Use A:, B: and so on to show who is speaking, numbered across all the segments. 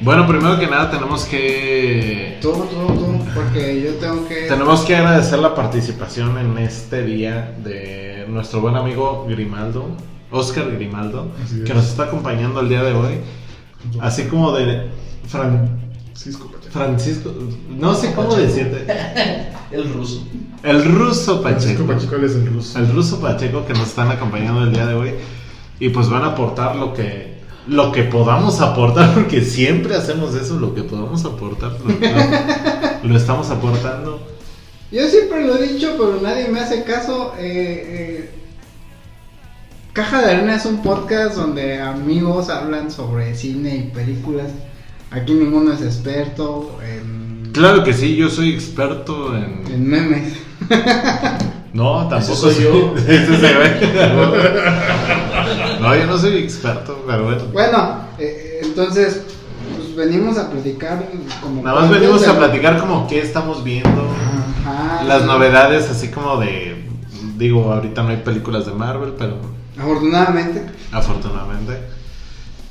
A: Bueno, primero que nada tenemos que
B: Todo, todo, todo, porque yo tengo que...
A: tenemos que agradecer la participación en este día de nuestro buen amigo Grimaldo, Oscar Grimaldo, que nos está acompañando el día de hoy, así como de Fran-
C: Francisco Pacheco.
A: Francisco, no sé cómo decirte,
D: El ruso.
A: el ruso
C: Francisco
A: Pacheco.
C: Pacheco él es el ruso.
A: el ruso Pacheco que nos están acompañando el día de hoy y pues van a aportar lo que lo que podamos aportar porque siempre hacemos eso lo que podamos aportar lo, estamos aportando
B: Yo siempre lo he dicho, pero nadie me hace caso. eh, eh, Caja de Arena es un podcast donde amigos hablan sobre cine y películas. Aquí ninguno es experto en,
A: claro que sí yo soy experto en
B: en memes.
A: no tampoco
D: soy yo.
A: Ese se ve. no yo no soy experto pero bueno
B: Bueno, eh, entonces pues venimos a platicar como...
A: nada más venimos a platicar como qué estamos viendo
B: Ajá.
A: las novedades así como de digo ahorita no hay películas de Marvel pero
B: Afortunadamente.
A: afortunadamente.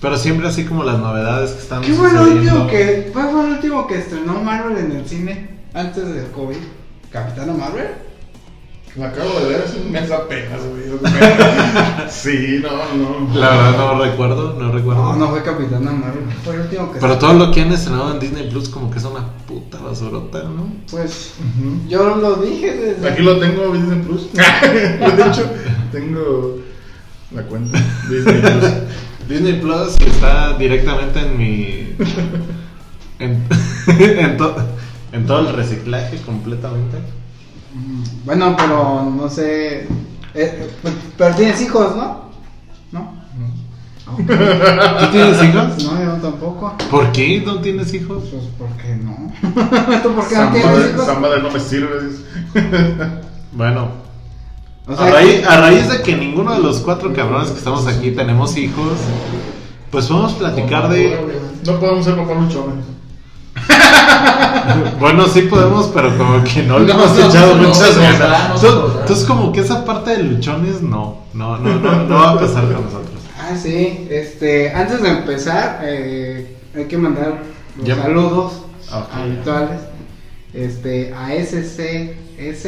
A: Pero siempre así como las novedades que están
B: ¿Qué fue
A: sucediendo.
B: último que, cuál fue lo último que estrenó Marvel en el cine antes del COVID? ¿Capitana Marvel?
C: La acabo de ver hace un mes apenas, güey. sí, no, no.
A: La verdad no recuerdo, no recuerdo.
B: No, no fue Capitana Marvel. Fue el último que
A: Pero todo lo que han estrenado en Disney Plus como que es una puta basurota, ¿no?
B: Pues yo lo dije desde.
C: Aquí lo tengo, Disney Plus. de hecho, tengo la cuenta Disney Plus.
A: Disney Plus está directamente en mi... En, en, to- en todo el reciclaje completamente.
B: Bueno, pero no sé. eh, pero tienes hijos, ¿no? ¿No?
A: ¿Tú tienes hijos?
B: No, yo tampoco.
A: ¿Por qué no tienes hijos?
B: Pues, ¿por qué no? ¿Tú por qué no tienes
C: de,
B: hijos?
C: Samba de no me sirve.
A: Bueno,
B: O sea,
A: a, raíz, a raíz de que ninguno de los cuatro cabrones que estamos aquí tenemos hijos, pues podemos platicar de...
C: No podemos ser papá luchones.
A: Bueno, sí podemos, pero como que no le
B: No,
A: hemos
B: no,
A: echado muchas ganas. Entonces, como que esa parte de luchones, no, no, no, no, no va a pasar con nosotros.
B: Ah, sí. Este, antes de empezar, eh, hay que mandar los
A: Ya.
B: saludos habituales. Este, a SCS,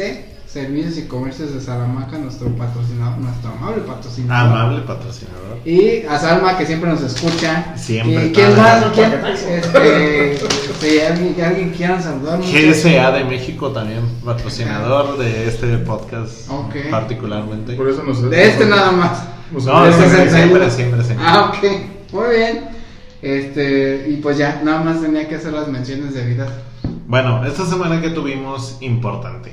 B: Servicios y Comercios de Salamanca, nuestro patrocinador, nuestro amable patrocinador.
A: Amable patrocinador.
B: Y a Salma, que siempre nos escucha.
A: Siempre.
B: ¿Y quién más? ¿Quién? Este, si alguien, alguien quiera saludar.
A: GSA de México también, patrocinador de este podcast
B: Ok.
A: particularmente.
C: Por eso nos
B: De este nada más.
C: nos-
A: No,
B: de
A: siempre,
B: 61.
A: siempre, siempre, siempre.
B: Ah, ok. Muy bien. Este, y pues ya, nada más tenía que hacer las menciones debidas.
A: Bueno, esta semana que tuvimos, importante.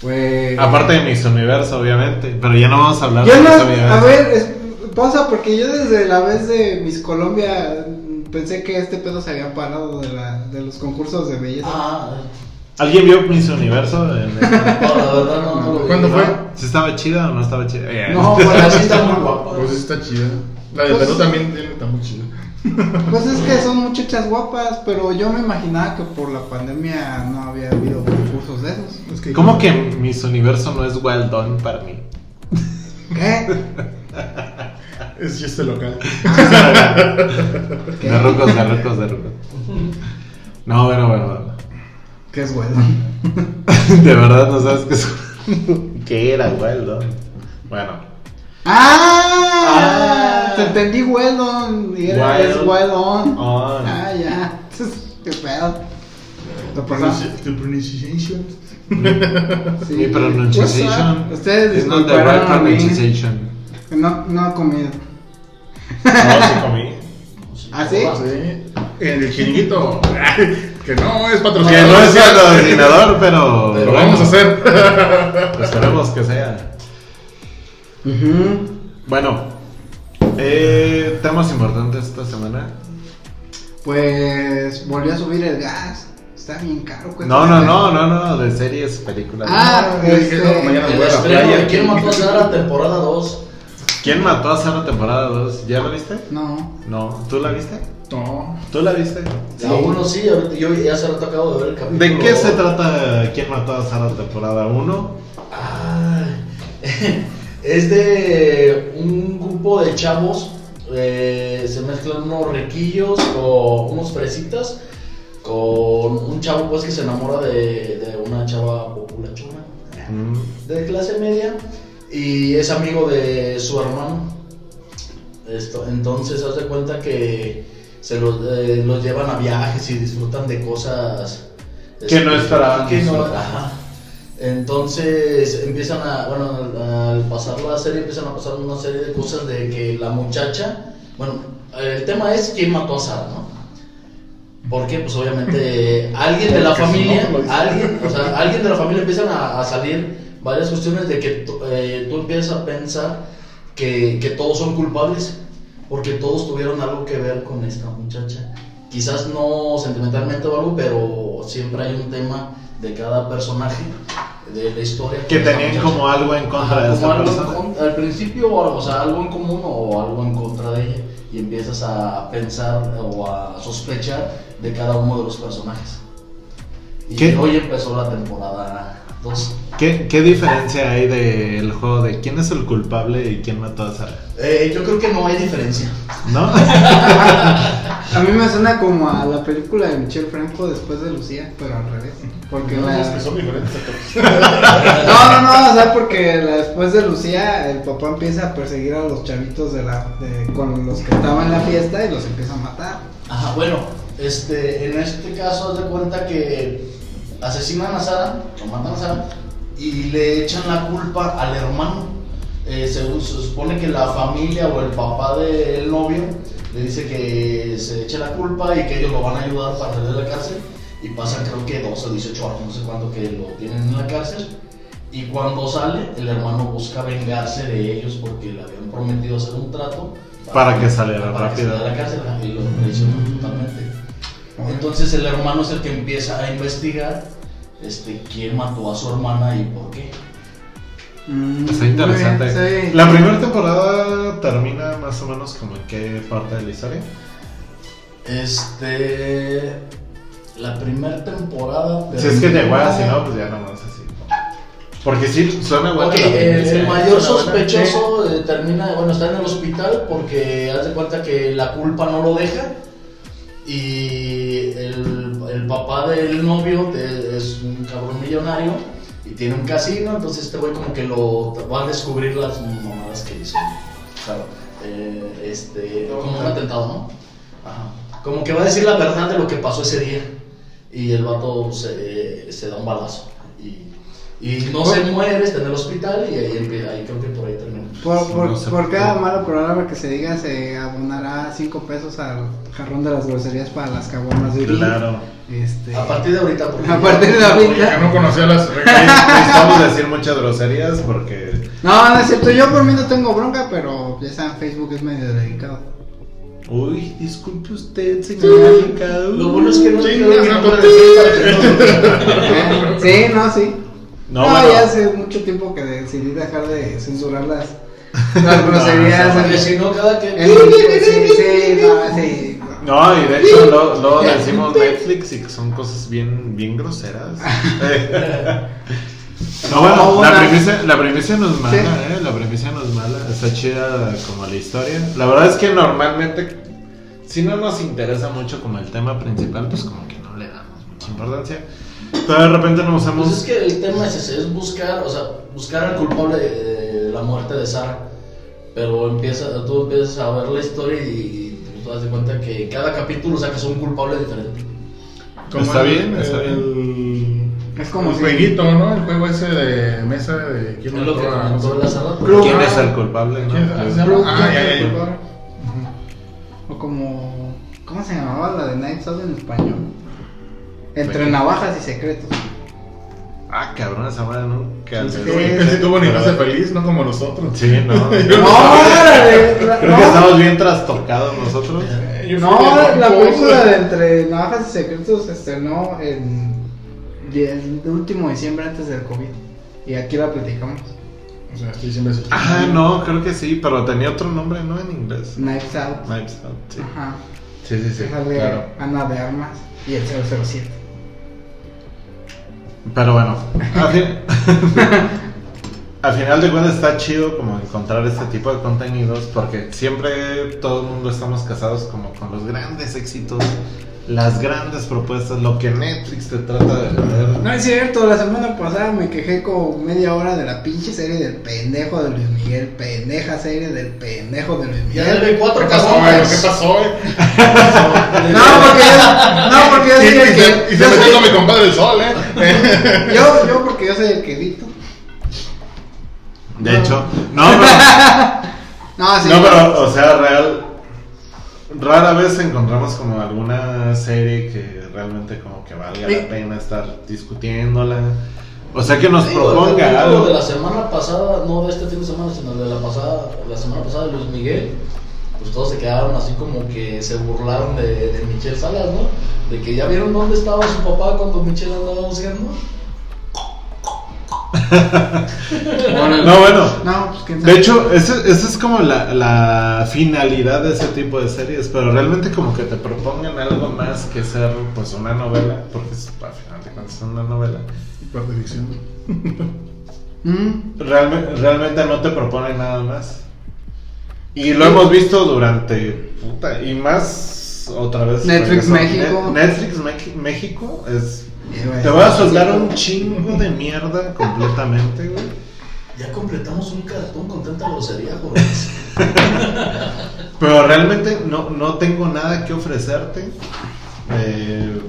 B: Pues.
A: Aparte de Miss Universo, obviamente, pero ya no vamos a hablar
B: Yo
A: de
B: no,
A: Miss
B: a ver, es- pausa, porque yo desde la vez de Miss Colombia mm, pensé que este pedo se había parado de, la, de los concursos de belleza.
D: Ah,
A: ¿Alguien vio Miss Universo? En el-
D: no, no.
C: ¿Cuándo fue?
A: ¿Sí estaba chida o no estaba chida? Eh,
B: No, bueno,
D: sí está muy guapa.
C: Pues está chida. La de
B: Pues-
C: Perú también tiene- está muy chida.
B: Pues es que son muchachas guapas, pero yo me imaginaba que por la pandemia no había habido concursos de esos.
C: Es que
A: ¿Cómo que Miss Universo no es well done para mí?
B: ¿Qué?
C: Es chiste local.
A: De rucos, de rucos, de rucos. No, bueno, bueno, bueno.
B: ¿Qué es bueno?
A: De verdad no sabes qué es. ¿Qué era well done? Bueno,
B: ¡Ah!
A: Ah.
B: Te entendí well on y era es well on.
A: on.
B: Ah, ya. ¿Qué pedo? ¿Lo pasó?
C: Pronunci- The pronunciation.
B: Sí.
A: mi
B: up? Ustedes
A: is not the right
B: disculparán a mí.
A: pronunciation.
B: No, no he comido.
A: No, sí comí.
B: ¿Ah, sí?
C: Sí. En el chiringuito. que no es
A: Que
C: patrocinador.
A: no es patrocinador, pero.
C: Lo vamos a hacer.
A: Esperemos que sea.
B: Ujú.
A: Bueno, eh, temas importantes esta semana.
B: Pues volvió a subir el gas. Está bien caro.
A: No, no, no, no, no, de series, películas.
B: Ah,
C: Yo dije,
B: este,
C: no, mañana
D: El
C: playa.
D: ¿Quién mató a Sara? Temporada 2.
A: ¿Quién mató a Sara temporada 2? ¿Ya la viste?
B: No.
A: No, ¿tú la viste?
C: No.
A: ¿Tú la viste?
D: La 1 sí, yo ya hace rato acabo de ver el capítulo.
A: ¿De qué se trata quién mató a Sara temporada 1?
D: Ay, es de un grupo de chavos eh, se mezclan unos riquillos con unos fresitas con un chavo pues que se enamora de, de una chava populachona
A: Mm.
D: de clase media y es amigo de su hermano. Esto, entonces, haz de cuenta que se los, eh, los llevan a viajes y disfrutan de cosas
A: Que no
D: que ajá. Entonces empiezan a, bueno, al, al pasar la serie empiezan a pasar una serie de cosas de que la muchacha, bueno, el tema es quién mató a Sara, ¿no? Porque pues obviamente alguien de la familia, alguien, o sea, alguien de la familia empiezan a, a salir varias cuestiones de que tú, eh, tú empiezas a pensar que, que todos son culpables, porque todos tuvieron algo que ver con esta muchacha. Quizás no sentimentalmente o algo, pero siempre hay un tema de cada personaje de la historia.
A: Que
D: esta
A: tenían como algo en contra
D: Ajá,
A: de esta persona.
D: al principio, o, o sea, algo en común o algo en contra de ella. Y empiezas a pensar o a sospechar de cada uno de los personajes. Y
A: ¿Qué?
D: hoy empezó la temporada 2.
A: ¿Qué, ¿Qué diferencia hay del juego de quién es el culpable y quién mató a Sara?
D: Eh, yo creo que no hay diferencia.
A: ¿No?
B: A mí me suena como a la película de Michelle Franco después de Lucía, pero al revés. Porque
C: No,
B: la...
C: es que son diferentes.
B: No, no, no, o sea, porque la- después de Lucía, el papá empieza a perseguir a los chavitos de la, de, con los que estaban en la fiesta y los empieza a matar.
D: Ajá, bueno, este, en este caso, haz de cuenta que asesinan a Sara, o matan a Sara, y le echan la culpa al hermano. Eh, se, se supone que la familia o el papá del novio le dice que se eche la culpa y que ellos lo van a ayudar para salir de la cárcel. Y pasan creo que 12 o 18 años, no sé cuánto, que lo tienen en la cárcel. Y cuando sale, el hermano busca vengarse de ellos porque le habían prometido hacer un trato.
A: Para que saliera
D: para que
A: rápido.
D: saliera de la cárcel y lo. Entonces el hermano es el que empieza a investigar este, quién mató a su hermana y por qué.
B: Mm,
A: Está interesante.
B: muy bien, sí.
A: La primera temporada termina más o menos como en qué parte de la historia.
D: Este. La primera temporada.
A: Si es que te hueá, si no, pues ya nomás así. Porque sí, suena bueno.
D: Ok,
A: la
D: el,
A: ¿eh?
D: mayor sospechoso eh, termina, bueno, está en el hospital porque haz de cuenta que la culpa no lo deja y el, papá del novio es un cabrón millonario y tiene un casino, entonces este güey como que lo va a descubrir las mamadas que hizo. Claro, eh, este, como un atentado, ¿no? Ajá. Como que va a decir la verdad de lo que pasó ese día y el vato se, se da un balazo y, no se muere, está en el hospital y ahí, ahí creo que por ahí termina.
B: Por, por,
A: No sé
B: por cada mala palabra que se diga, se abonará 5 pesos al jarrón de las groserías para las caguamas de Uri.
A: Claro.
B: Este,
D: A partir de ahorita. porque
B: A partir de ahorita.
C: Ya no conocía las.
A: Necesitamos decir muchas groserías porque.
B: No, no es cierto, yo por mí no tengo bronca, pero ya saben, Facebook es medio delicado.
A: Uy, disculpe usted, señor.
D: Lo bueno es que no
C: Sí,
D: tiene que
C: no,
B: sí, no, sí.
A: No,
B: No,
A: bueno.
B: ya hace mucho tiempo que decidí dejar de censurar las, groserías.
A: No,
D: si no, cada que.
B: en- sí, sí, no, sí.
A: No, y de hecho lo- luego decimos Netflix y que son cosas bien, bien groseras. No, bueno,
B: No,
A: la premisa, la premisa no es mala,
B: Sí.
A: ¿eh? La premisa no es mala, está chida como la historia. La verdad es que normalmente, si no nos interesa mucho como el tema principal, pues como que no le damos mucha importancia. Pero de repente nos hemos...
D: Pues es que el tema es ese, es buscar, o sea, buscar al culpable de, de la muerte de Sara. Pero empieza, tú empiezas a ver la historia y, y tú te das de cuenta que cada capítulo sacas un culpable diferente.
C: Como
A: Está
C: el-
A: bien, está
C: el-
B: Es como
C: el
B: si-
C: jueguito, ¿no? El juego ese de mesa de quién
D: Es lo que
C: mató a-
D: comentó el hace rato.
B: Club.
A: ¿Quién es el culpable? no?
C: ¿Quién es?
B: Blue
C: Ah, ya, ya.
B: O como. ¿Cómo se llamaba la de Night Out en español? Entre navajas y secretos.
A: Ah, cabrón, esa madre nunca. Le-
C: tuvo- ese tuvo ni hace feliz, no como nosotros.
A: Sí, no.
B: No,
A: Creo que estamos bien trastocados nosotros.
B: No, la película de Entre Navajas y Secretos se estrenó en el último diciembre antes del COVID. Y aquí la platicamos.
C: O sea, estoy siempre.
A: Ah, no, creo que sí, pero tenía otro nombre, ¿no? En inglés.
B: Knives Out.
A: Knives Out, sí.
B: Ajá.
A: Sí, sí, sí, claro.
B: Ana de Armas y el 007.
A: Pero bueno, fin- al final de cuentas está chido como encontrar este tipo de contenidos porque siempre todo el mundo estamos casados como con los grandes éxitos, las grandes propuestas, lo que Netflix te trata de vender.
B: No es cierto, la semana pasada me quejé como media hora de la pinche serie del pendejo de Luis Miguel, pendeja serie del pendejo de Luis
D: Ya
B: Miguel.
D: debe cuatro
C: ¿Qué pasó? ¿Qué pasó?
B: No, porque yo, no, porque yo soy el que.
C: y se
B: yo,
C: metió
B: soy-
C: con mi compadre el sol, ¿eh?
B: yo, yo porque yo soy el que edito.
A: De hecho, no, pero,
B: No, sí.
A: no, pero, o sea, real, rara vez encontramos como alguna serie que realmente como que valga
B: Sí.
A: la pena estar discutiéndola. O sea, que nos
D: el
A: proponga algo.
D: de la semana pasada, no de este fin de semana, sino de la pasada, la semana pasada de Luis Miguel, pues todos se quedaron así como que se burlaron de, de Michelle Salas, ¿no? De que ya vieron dónde estaba su papá cuando Michelle andaba buscando.
A: No, bueno.
B: No, pues quién sabe.
A: De hecho, esa es como la, la finalidad de ese tipo de series, pero realmente como que te propongan algo más que ser pues una novela, porque es, al final de cuentas es una novela.
C: Parte de ficción.
B: Mm.
A: Realme- realmente no te proponen nada más. Y lo hemos visto durante, puta, y más otra vez.
B: Netflix. México.
A: Ne- Netflix México es...
B: Eh, güey,
A: Te voy a soltar un chingo de mierda completamente, güey.
D: Ya completamos un cartón con tanta grosería, jóvenes.
A: Pero realmente no, no tengo nada que ofrecerte. eh,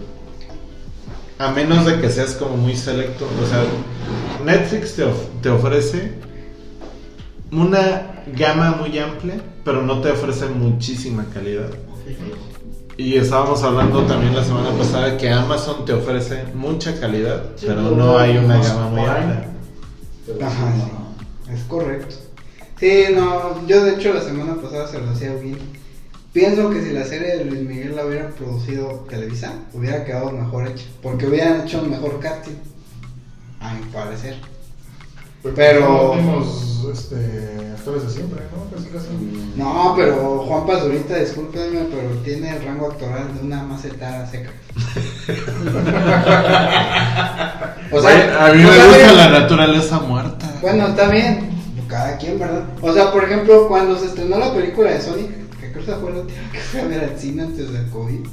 A: a menos de que seas como muy selecto. O sea, Netflix te, of- te ofrece una gama muy amplia, pero no te ofrece muchísima calidad. Y estábamos hablando también la semana pasada que Amazon te ofrece mucha calidad,
D: Sí,
A: pero no hay una gama muy.
D: Pero
B: Ajá,
D: sí,
B: es correcto. Sí, no, yo de hecho la semana pasada se lo hacía bien. Pienso que si la serie de Luis Miguel la hubiera producido Televisa, hubiera quedado mejor hecha. Porque hubieran hecho un mejor casting. A mi parecer. Pero-
C: este, actores de siempre, ¿no? Casi, casi.
B: No, pero Juan Pazurita, discúlpenme, pero tiene el rango actoral de una macetada seca. o sea,
A: a mí me gusta la naturaleza muerta.
B: Bueno, está bien. Cada quien, ¿verdad? O sea, por ejemplo, cuando se estrenó la película de Sonic, que creo que fue la última que fui a ver al cine antes del COVID,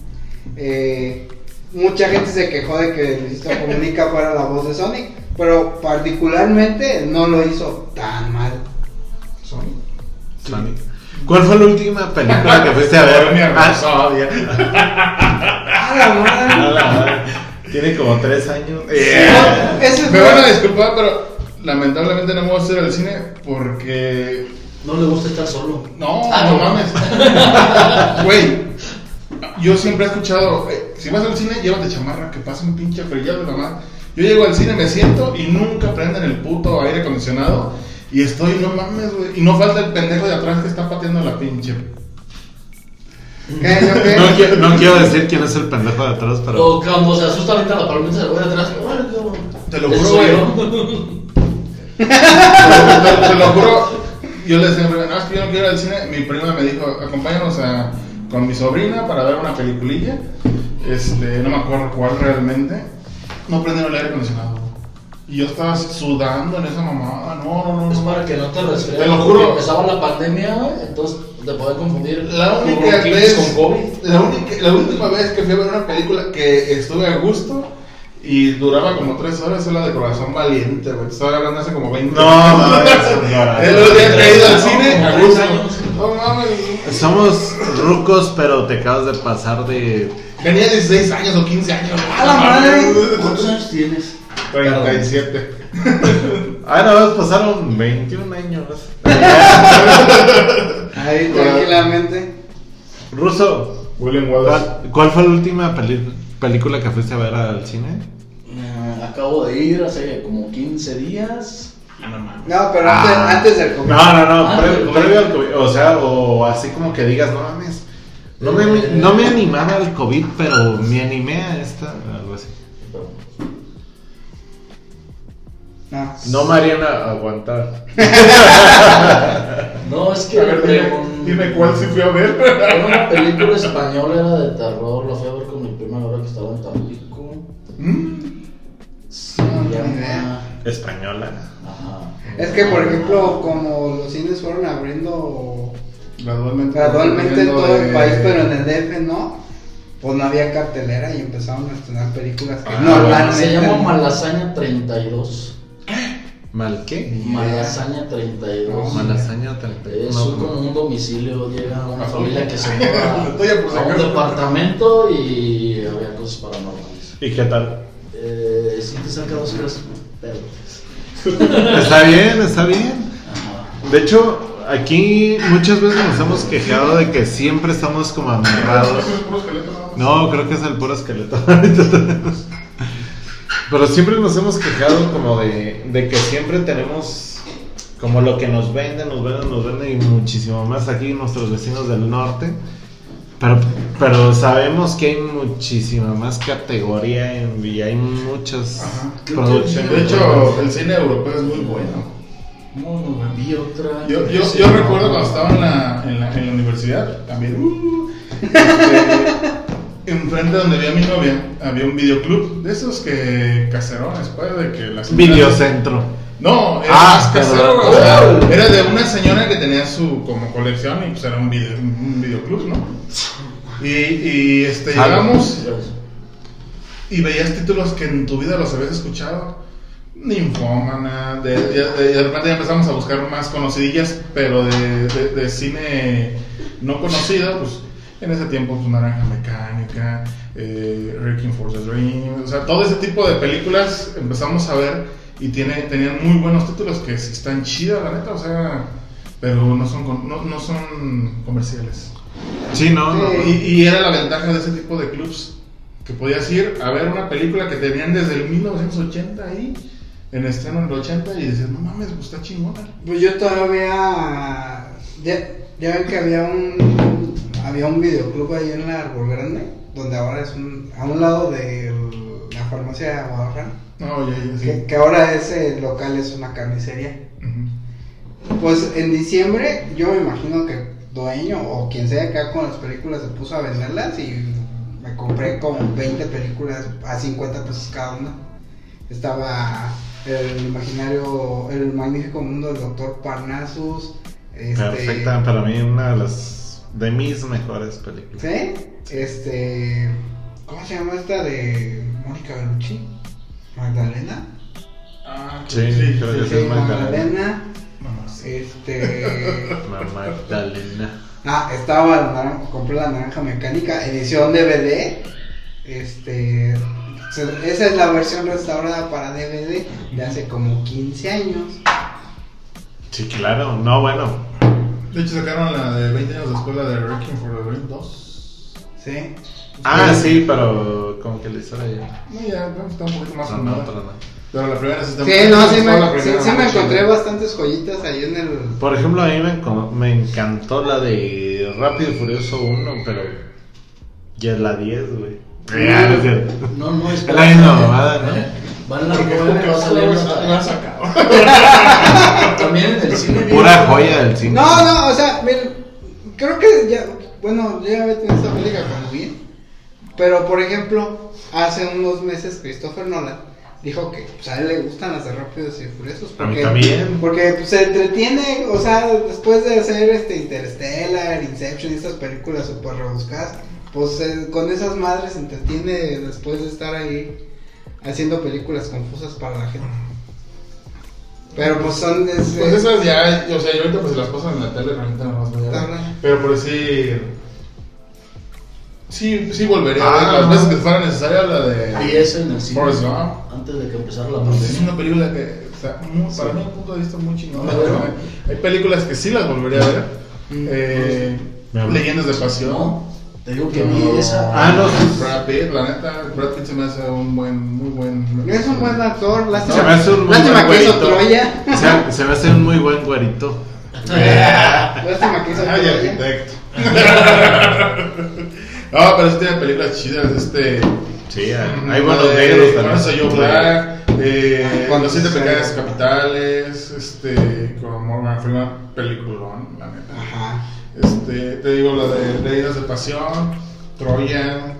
B: eh, mucha gente se quejó de que Luisito Comunica fuera la voz de Sonic, pero particularmente no lo hizo tan.
A: Sonic. ¿Cuál fue la última película que fuiste a ver? Ah,
C: Rhapsody.
B: ¡Ah, la
A: la. Tiene como tres años.
B: No, ese
C: Me van a disculpar, pero lamentablemente no me voy a hacer al cine porque.
D: No le gusta estar solo.
C: No,
D: Ah,
C: no
D: no.
C: mames. Güey, yo siempre he escuchado: eh, si vas al cine, llévate chamarra, que pasa un pinche frío de mamá. Yo llego al cine, me siento y nunca prenden el puto aire acondicionado. Y estoy, no mames, güey. Y no falta el pendejo de atrás que está pateando la pinche.
B: ¿Qué? ¿Yo qué?
A: No, quiero, no quiero decir quién es el pendejo de atrás, pero.
D: O cuando se asusta ahorita la palomita se le voy atrás.
C: Te lo juro, güey. te, te- te lo juro, yo le decía no, es que yo no quiero ir al cine. Mi prima me dijo, acompáñanos a, con mi sobrina para ver una peliculilla. Este, no me acuerdo cuál realmente. No prendieron el aire acondicionado. Y yo estaba sudando en esa mamada. No, no, no.
D: Es
C: no.
D: para que no te resfríes.
C: Te lo juro.
D: Empezaba la pandemia, güey, entonces te puede confundir.
C: La única vez,
D: con COVID.
C: la, única, la última vez que fui a ver una película que estuve a gusto y duraba como tres horas es la de Corazón Valiente, güey. Estaba hablando hace como 20
A: No, mames, señora.
C: El otro día que he ido al cine,
D: Como
C: a
D: 10
C: gusto.
D: años.
C: No mames.
A: Somos rucos, pero te acabas de pasar de.
C: Tenía 16 años o 15 años.
B: ¡A la madre!
D: ¿Cuántos años tienes?
C: 37.
A: Ah, no, pasaron 21 años.
B: Ahí tranquilamente.
A: Ruso,
C: William Wallace.
A: ¿cuál, cuál fue la última peli- película que fuiste a ver al cine?
D: Eh, acabo de ir hace como 15 días. Ah, no mames.
B: No, pero
A: Ah.
B: antes, antes del COVID.
A: No, no, no,
D: Ah,
A: pre-
D: del COVID.
A: previo al COVID. O sea, o así como que digas, no mames. No me, no me animaba al COVID, pero me animé a esta,
B: No.
A: No me harían a- aguantar.
D: No, es que
C: A ver, dime, dime cuál sí fui a ver.
D: Era una película española, era de terror. La fui a ver con mi prima ahora que estaba en Tampico.
C: Mm.
D: Se llama.
A: Española.
D: Ajá.
B: Es que, por ejemplo, como los cines fueron abriendo
C: Gradualmente.
B: gradualmente en todo el
C: de-
B: país, pero en el DF no, pues no había cartelera y empezaron a estrenar películas que
C: Ah,
B: normalmente.
D: Se llama
B: no.
D: Malasaña 32.
A: ¿Mal qué?
D: Malasaña 32.
A: Malasaña 32.
D: Es
A: No,
D: un- como un domicilio, llega una familia que se muda a un departamento y había cosas paranormales.
A: ¿Y qué tal?
D: Eh, sí te saca dos horas, pero...
A: Está bien, está bien. De hecho, aquí muchas veces nos hemos quejado de que siempre estamos como amarrados.
C: Es puro esqueleto, nada más.
A: No, creo que es el puro esqueleto. Pero siempre nos hemos quejado como de, de que siempre tenemos como lo que nos venden, nos venden, nos venden y muchísimo más aquí nuestros vecinos del norte. Pero, pero sabemos que hay muchísima más categoría en- y hay muchas
C: Ajá.
A: producciones.
C: De hecho, el cine europeo es muy bueno.
D: Muy bueno. Vi otra.
C: Yo, yo, yo recuerdo cuando estaba en la, en la, en la universidad, también, uh, este, enfrente donde vivía mi novia, había un videoclub de esos que caserones, pues, de que las
A: Videocentro.
C: No, era
A: Ah,
C: más casero, o sea, era de una señora que tenía su como colección y pues era un, video, un videoclub, ¿no? Y, y este, llegamos y veías títulos que en tu vida los habías escuchado. Ninfómana, de, de, de- de repente ya empezamos a buscar más conocidillas, pero de, de- de cine no conocido, pues en ese tiempo pues Naranja Mecánica, eh, Requiem for the Dream, o sea, todo ese tipo de películas empezamos a ver y tiene, tenían muy buenos títulos que sí están chidas, la neta, o sea, pero no son, con- no, no son comerciales.
A: Sí, no, no.
C: Y, y era la ventaja de ese tipo de clubs, que podías ir a ver una película que tenían desde el 1980 ahí, en estreno en el 80, y decías, no mames, pues está chingona.
B: Pues yo todavía. Ya, ya ven que había un. Había un videoclub ahí en la Árbol Grande, donde ahora es un. A un lado de la farmacia de Guadalajara.
C: Sí.
B: Que, que ahora ese local es una carnicería. Pues en diciembre, yo me imagino que dueño o quien sea acá con las películas se puso a venderlas y me compré como 20 películas a 50 pesos cada una. Estaba el imaginario, el magnífico mundo del doctor Parnassus. Este,
A: Perfecta, para mí una de las de mis mejores películas.
B: ¿Sí? Este. ¿Cómo se llama esta de Mónica Bellucci? ¿Magdalena?
C: Ah,
A: Sí, creo que
B: Sí,
A: sí es Magdalena.
C: Sí.
B: Este.
A: Magdalena.
B: Ah, estaba la naranja, compré la naranja mecánica, edición DVD. Este. Esa es la versión restaurada para DVD de hace como 15 años.
A: Sí, claro. No, bueno.
C: De hecho, sacaron la de 20 años después, la de Requiem for the Dream 2.
B: ¿Sí?
A: Ah, sí, pero como que la historia ya.
C: No, ya, está un poquito más
A: No, no, pero no.
C: Pero la primera sí está
B: Sí,
C: muy-
B: no, sí me, sí, sí me encontré bastantes joyitas ahí en el.
A: Por ejemplo, a mí me, me encantó la de Rápido y Furioso 1, pero ya es la 10, güey. Ya, no.
D: No, es
A: Es la misma mamada, ¿no?
D: Va en la
C: Porque
D: nueve,
C: que
D: va a salir. También en el cine.
A: Pura joya del cine.
B: No, no, o sea, miren, creo que ya. Bueno, yo ya había tenido esta película cuando vi. Pero, por ejemplo, hace unos meses Christopher Nolan dijo que pues, a él le gustan las de Rápidos y Furiosos.
A: A mí
B: Porque,
A: también.
B: Porque pues, se entretiene, o sea, después de hacer este Interstellar, Inception y estas películas super rebuscadas, pues eh, con esas madres se entretiene después de estar ahí haciendo películas confusas para la gente. Pero pues son de ese-
C: Pues esas ya, o sea, yo ahorita pues si las pasan en la tele realmente no las voy a. Pero por decir, sí, sí volvería a
A: Ah.
C: ver las veces que fuera necesaria la de...
D: Vi ese en el cine. Antes de que empezara la
C: Es
D: pandemia.
C: una película que, o sea, muy- para mí, un punto de vista muy chingón.
D: Bueno.
C: Hay películas que sí las volvería a ver.
B: Mm.
C: Eh. Leyendas de Pasión.
D: No, te digo que vi esa.
A: Ah, no, sí.
C: Brad Pitt, la neta, Brad Pitt se me hace un buen, muy buen.
B: Es un buen actor, lástima,
A: Se me hace un muy
B: lástima
A: buen
B: que hizo. Troya.
A: Se, se me hace un muy buen güerito.
B: Lástima que hizo
C: Ay,
B: Troya.
C: arquitecto. no, pero sí tiene películas chidas. Este.
A: Sí, hay
C: la
A: buenos negros también.
C: eso yo Black. Eh,
B: Con
C: Los siete pecados capitales. Este. Con Morgan Freeman. Peliculón, la neta.
B: Ajá.
C: Este, te digo la de Leyendas de Pasión, Troya.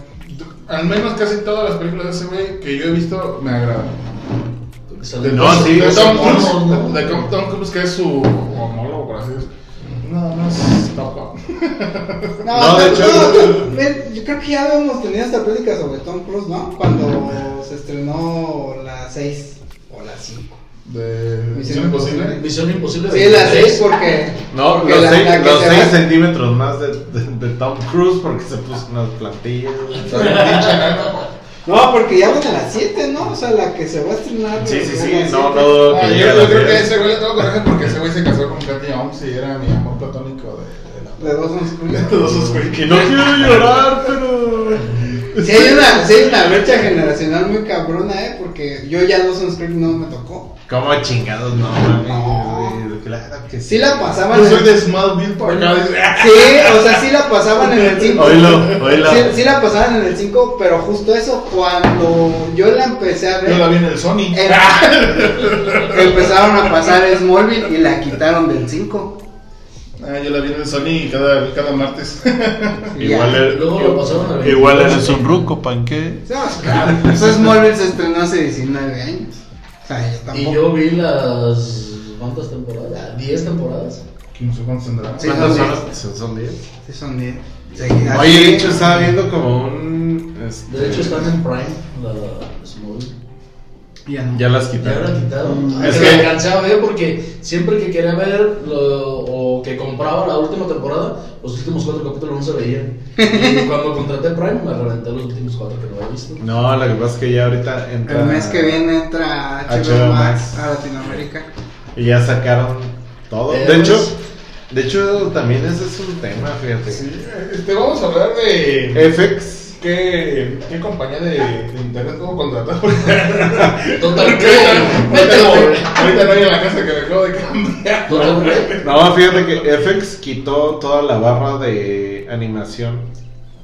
C: Al menos casi todas las películas de ese güey que yo he visto me agradan.
D: sale
A: No,
D: Tom-
A: sí,
C: de Tom Cruise,
D: ¿no?
C: de Tom Tom Cruise que es su homólogo, por así decirlo. Nada más Top Gun.
B: No,
A: No, de
B: no,
A: hecho-
B: no, yo creo que ya habíamos tenido esta plática sobre Tom Cruise, ¿no? Cuando se estrenó la 6 o la 5.
C: De
B: Misión
C: Imposible.
D: Misión Imposible.
B: Sí, la
D: 26.
B: 6 porque.
A: No,
B: porque
A: los
B: la-
A: 6
B: la que se va-
A: centímetros más de, de, de Tom Cruise porque se puso unas plantillas.
B: No, porque ya van a las 7, ¿no? O sea, la que se va a estrenar.
A: Sí, sí, sí, no,
B: 7.
A: no,
C: Ah,
A: que
C: yo, yo creo que a
A: 10.
C: ese güey le tengo coraje porque ese güey se casó con Katy Holmes y era mi amor platónico de,
B: De dos
C: de, la, de todos sus güey.
A: Que no quiero llorar, pero.
B: Sí hay, una, sí hay una brecha generacional muy cabrona, ¿eh? Porque yo ya Dawson's Creek no me tocó.
A: ¿Cómo chingados? No, mami.
B: No.
A: güey, Claro que sí.
B: Sí la pasaban.
C: Yo soy de Smallville por.
B: Sí, o sea, sí la pasaban en el 5.
A: Oílo, oílo.
B: Sí, sí la pasaban en el 5, pero justo eso, cuando yo la empecé a ver,
C: Yo la vi en el Sony.
B: era- empezaron a pasar Smallville y la quitaron del 5.
C: Ah, yo la vi en el Sony cada, cada martes.
A: Igual,
D: Luego lo pasaron
A: igual eres un ruco, panque.
B: No, claro, pues Smallville se estrenó hace 19 años. O sea, tampoco.
D: Y yo vi las. ¿Cuántas temporadas? 10 temporadas.
C: ¿Quién sabe cuántos tendrá?
B: Sí,
A: ¿Cuántos
B: son
A: son? Son- Son 10.
B: Sí, son 10. Seguidas.
A: Oye, de hecho, estaba viendo como un. este,
D: De hecho, están en Prime, la Smallville.
B: Ya no.
A: Ya las
D: Ya la
A: quitaron.
D: quitaron.
B: Mm.
D: Es
A: Es
D: que
A: que-
D: la alcancé a ver porque siempre que quería ver lo- o que compraba la última temporada, los últimos cuatro capítulos no se veían. Y cuando contraté Prime me reventé los últimos cuatro que no había visto.
A: No, lo que pasa es que ya ahorita entra.
B: El mes que viene entra HBO,
A: HBO
B: Max
A: Max.
B: a Latinoamérica.
A: Y ya sacaron todo.
D: Eh,
A: De hecho,
D: pues-
A: de hecho, también ese es un tema, fíjate.
C: Sí, este, vamos a hablar de
A: FX.
C: Qué, qué compañía de, de internet puedo contratar.
D: Total,
C: Ahorita, no hay en la casa que me acabo de cambiar.
D: Total.
A: No, fíjate que FX quitó toda la barra de animación.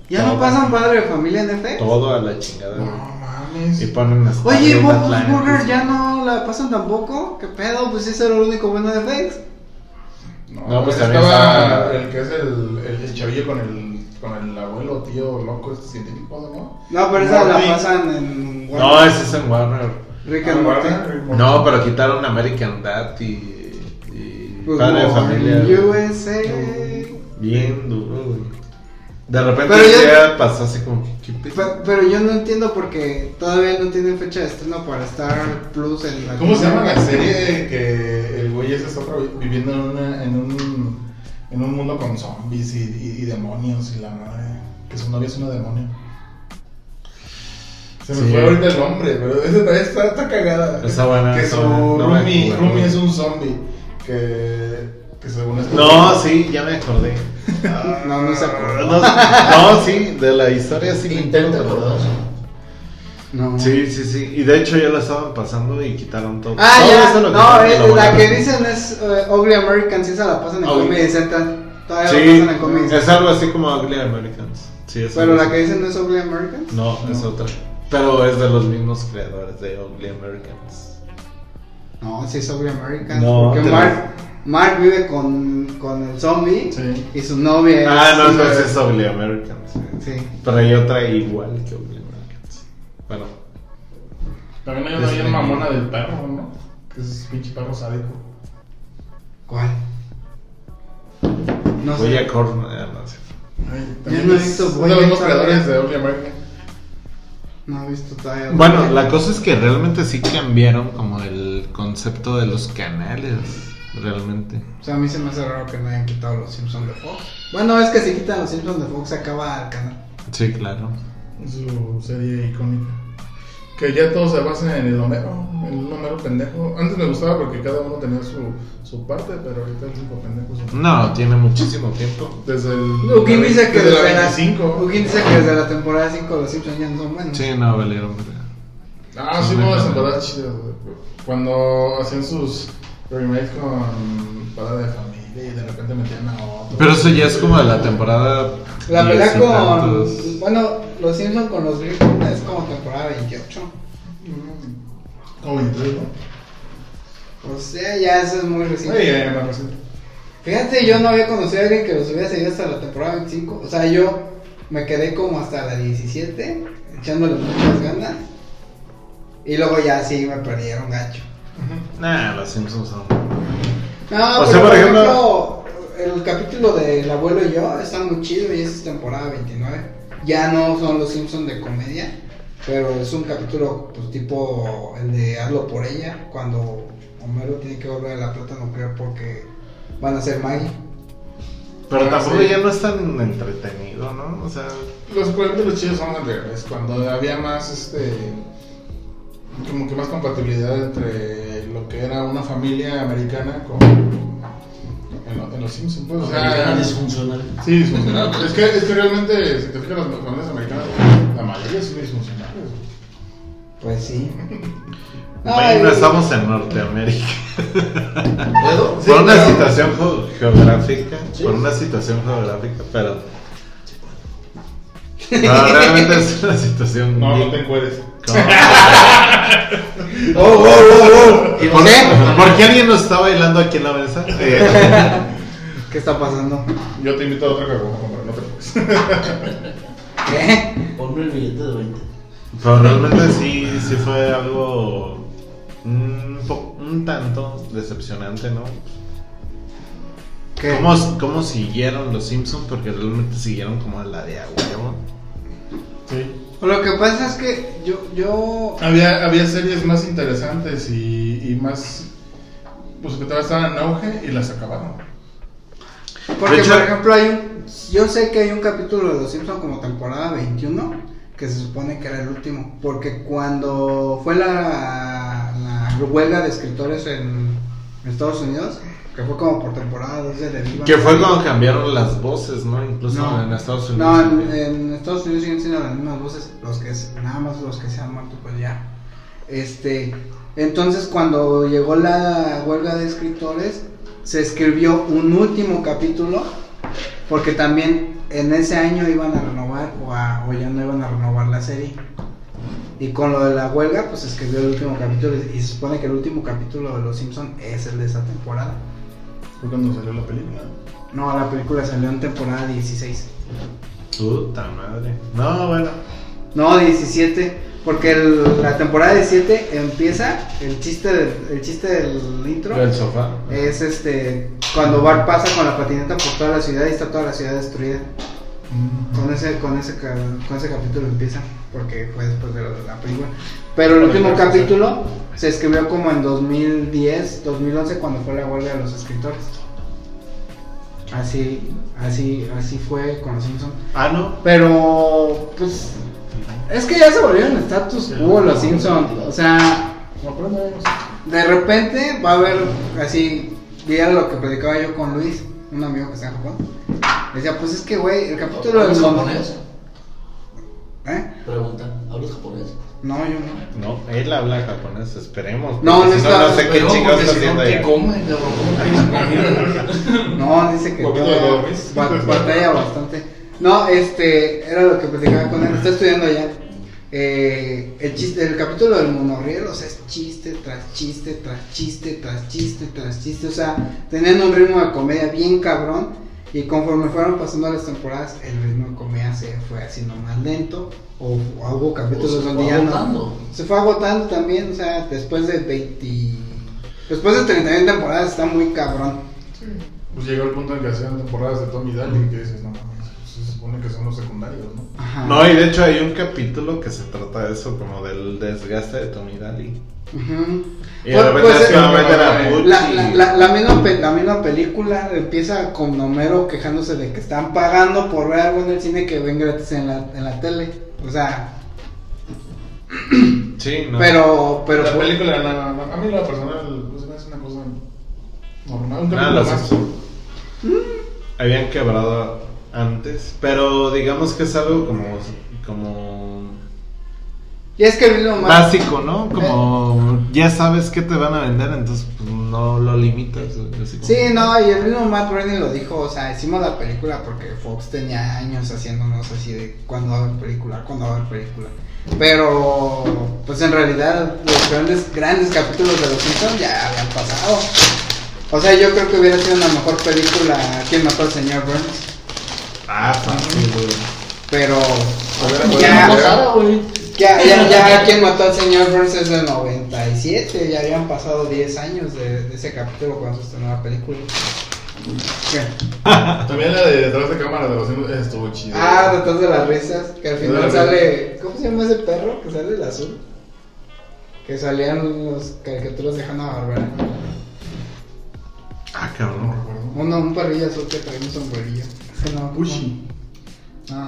B: ¿Ya no pasan padre de familia en FX?
A: Todo a la chingada.
C: No mames.
A: Y ponen hasta
B: Oye,
A: Atlantis.
B: Burger ya no la pasan tampoco. ¿Qué pedo? Pues eso era lo único bueno de FX.
C: No,
A: No, pues
C: estaba
A: también está-
C: el que es el, el, el chavillo con el, con el abuelo, tío loco, este científico, ¿no?
B: No, pero esa la pasan en.
A: No, ese es en Warner.
B: Rick
C: Ah,
B: and Morty.
C: Warner,
A: No, pero quitaron American Dad y. y
B: Pues
A: Padre de Familia.
B: USA.
A: Bien duro, güey. De repente
B: Pero yo-
A: día pasó así como que. ¿qué
B: Pero yo no entiendo porque todavía no tienen fecha de estreno para Star Plus en la
C: ¿Cómo se llama la serie que el güey ese está viviendo en, una, en, un, en un mundo con zombies y, y- y demonios y la madre? Que su novia es una demonio. Se me
A: Sí.
C: fue ahorita el nombre, pero esa está, está, está cagada.
A: Está buena,
C: Que su
A: buena. No me
C: roomie es un zombie. Que, que según esto.
A: No, sí, ya me acordé.
B: No, no se acuerda.
A: No, no, sí, de la historia sí me
D: Intenta,
A: acuerdo.
B: No.
A: Sí, sí, sí. Y de hecho ya la estaban pasando y quitaron todo.
B: Ah,
A: Todo
B: ya.
A: eso lo
B: No, eh,
A: lo
B: la que dicen es eh, Ugly Americans. Sí, esa la pasan en
A: Ugly.
B: Comedy Central. Todavía
A: Sí,
B: la pasan en Comedy
A: es algo así como Ugly Americans. Sí, es
B: Pero la que dicen no es Ugly Americans.
A: No, es otra. Pero es de los mismos creadores de Ugly Americans.
B: No, sí es Ugly Americans.
A: No,
B: porque Mark, Mark vive con, con el zombie
C: Sí.
B: y su novia es.
A: Ah, no, entonces es Ugly Americans.
B: Sí.
A: Pero hay otra igual que Ugly Bueno,
C: También hay una bien mamona del perro, ¿no? Que es pinche perro sádico.
B: ¿Cuál? No
A: voy
B: sé.
A: a Corn. ah, no sé.
C: Ay, también
B: no he
C: es
B: visto
C: uno de los creadores de.
B: No he visto todavía.
A: Bueno, la cosa es que realmente sí cambiaron como el concepto de los canales. Realmente.
B: O sea, a mí se me hace raro que no hayan quitado los Simpsons de Fox. Bueno, es que si quitan los Simpsons de Fox se acaba el canal.
A: Sí, claro.
C: Su serie icónica. Que ya todo se basa en el Homero, en un Homero pendejo. Antes me gustaba porque cada uno tenía su, su parte, pero ahorita el cinco pendejo es un-
A: No, tiene muchísimo tiempo.
C: Desde el.
B: Ugin dice que
C: desde la
B: la,
C: 25.
B: Ugin dice que desde la temporada 5 los Simpsons ya no son buenos.
A: Sí, no, valieron.
C: Ah, sí, hubo las temporadas chidas. Cuando hacían sus remakes con Padre de Familia y de repente metían a otro.
A: Pero eso ya es como de la temporada.
B: La
A: 10
B: pelea con.
A: tantos.
B: Bueno, los Simpsons con los Griffin es como temporada 28.
C: Mm. Como 23, ¿no?
B: O sea, ya eso es muy
C: Sí,
B: reciente.
C: ya, ya, reciente.
B: Fíjate, yo no había conocido a alguien que los hubiera seguido hasta la temporada 25. O sea, yo me quedé como hasta la 17, echándole muchas ganas. Y luego ya sí me perdieron gacho.
A: Nah, los Simpsons son.
B: No,
A: O
B: pero
A: sea, por
B: por
A: ejemplo-
B: ejemplo, el capítulo de El abuelo y yo está muy chido y es temporada 29. Ya no son los Simpsons de comedia, pero es un capítulo pues tipo el de Hazlo por ella, cuando Homero tiene que volver a la plata nuclear porque van a ser Maggie.
A: Pero
C: Ah,
A: tampoco
C: sí.
A: ya no es tan entretenido, ¿no? O sea,
C: Los cuentos los chidos son anteriores, cuando había más, este, como que más compatibilidad entre lo que era una familia americana con en, lo- en los Simpsons. Pues, o sea,
D: disfuncional.
C: sí, disfuncional. es, que, es que realmente, si te fijas, las familias americanas, la mayoría son disfuncionales.
B: Pues sí.
A: bueno,
B: y-
A: estamos en Norteamérica.
D: ¿Puedo?
C: Sí,
A: por una situación geo- geográfica,
D: Sí.
A: por una situación geográfica, pero. No, realmente es una situación.
C: No,
A: bien-
C: no te encueres.
B: ¡Oh, oh, oh, oh! ¿Y
A: ¿Por,
B: qué?
A: ¿Por qué alguien no está bailando aquí en la mesa?
B: ¿Qué está pasando?
C: Yo te invito a otra caguama, hombre, no te preocupes.
B: ¿Qué?
D: Ponme el billete de 20.
A: pero realmente sí, sí fue algo. Un, po- un tanto decepcionante, ¿no?
B: ¿Qué?
A: ¿Cómo, ¿Cómo siguieron los Simpsons? Porque realmente siguieron como a la de a huevo.
C: Sí.
B: Lo que pasa es que yo, yo
C: Había, había series más interesantes y, y más. Pues que todavía estaban en auge y las acabaron.
B: Porque,
A: hecho-
B: por ejemplo, hay un. Yo sé que hay un capítulo de Los Simpsons como temporada 21 que se supone que era el último. Porque cuando fue la, la huelga de escritores en Estados Unidos, que fue como por temporada 2 de The Big Bang
A: Que fue cuando cambiaron las voces, ¿no? Incluso
B: No.
A: en Estados Unidos.
B: No, en, en Estados Unidos siguen siendo las mismas voces, los que es- nada más los que se han muerto, pues ya. Este, entonces cuando llegó la huelga de escritores, se escribió un último capítulo, porque también en ese año iban a renovar o, a- o ya no iban a renovar la serie. Y con lo de la huelga, pues se escribió el último capítulo y se supone que el último capítulo de Los Simpson es el de esa temporada.
C: Fue cuando salió la película.
B: No, la película salió en temporada 16.
A: Puta madre. No, bueno.
B: No, 17. Porque el- la temporada 17 empieza, el chiste, del, el chiste del intro
A: El sofá.
B: es este cuando Bart pasa con la patineta por toda la ciudad y está toda la ciudad destruida. Con ese, con ese, con ese capítulo empieza, porque fue después de la película. Pero el último capítulo se escribió como en 2010, 2011, cuando fue la huelga de los escritores. Así, así, así fue con los Simpsons.
A: Ah, no.
B: Pero, pues, es que ya se volvieron status quo los Simpsons. O sea, de repente va a haber así, y era lo que predicaba yo con Luis, un amigo que está en Japón. Decía, pues es que, güey, el capítulo del
D: ¿Hablas
B: mono-
D: japonés?
B: ¿Eh?
D: Pregunta, ¿hablas japonés?
B: No, yo no.
A: No, él habla japonés, esperemos.
B: No, no
A: si
B: está-
A: no sé qué
D: Pero,
A: chingados está haciendo
D: ¿qué
A: allá.
D: come,
B: No, dice que
C: de
B: batalla bastante. No, este, era lo que platicaba con él, está estudiando allá. Eh, el chiste, el capítulo del monorriel, o sea, es chiste tras chiste, tras chiste, tras chiste, tras chiste, o sea, tenían un ritmo de comedia bien cabrón. Y conforme fueron pasando las temporadas, el ritmo de comedia se fue haciendo más lento. O, o hubo capítulos
D: O se
B: donde
D: fue
B: ya no.
D: agotando.
B: Se fue agotando también, o sea, después de 20. Después de 31 temporadas está muy cabrón.
C: Pues llegó el punto en que hacían temporadas de Tommy Daly que dices, no supone que son los secundarios, ¿no?
B: Ajá.
A: No, y de hecho hay un capítulo que se trata de eso, como del desgaste de Tommy Daly. Y de
B: Pues-
A: repente
B: pues,
A: es
B: eh,
A: va a meter a
C: la-
A: Butch
B: La,
A: y-
B: la, la, la misma, la misma película empieza con Homero quejándose de que están pagando por ver algo en el cine que ven gratis en la, en la tele. O sea,
A: Sí, no.
B: pero, pero
C: la
B: fue-
C: película, no, no, a mí la personal, pues me hace una cosa normal. Un capítulo
A: los
C: más.
A: Simpson. Habían quebrado antes, pero digamos que es algo como, como
B: y es que mismo Matt-
A: básico, ¿no? Como ya sabes qué te van a vender, entonces pues, no lo limitas.
B: Sí, no, y el mismo Matt Groening lo dijo, o sea, hicimos la película porque Fox tenía años haciéndonos así de cuándo va a haber película, cuándo va a haber película. Pero, pues en realidad los grandes, grandes capítulos de Los Simpsons ya habían pasado. O sea, yo creo que hubiera sido una mejor película ¿Quién mató al señor Burns?
A: Ah, fácil, güey.
B: Pero, ya,
D: pasara, güey.
B: Ya, ya, ya, quien mató al señor Burns es del 97, ya habían pasado 10 años de, de ese capítulo cuando se estrenó la película. ¿Qué?
C: También la de detrás de cámara de los Simpsons estuvo chida.
B: Ah, detrás de las risas, que al final sale, ¿cómo se llama ese perro? Que sale el azul. Que salían los caricaturas de Hanna Barbera.
A: Ah,
C: No
A: cabrón.
C: recuerdo.
B: Uno, un perrillo azul que trae un sombrerillo. Que no, no.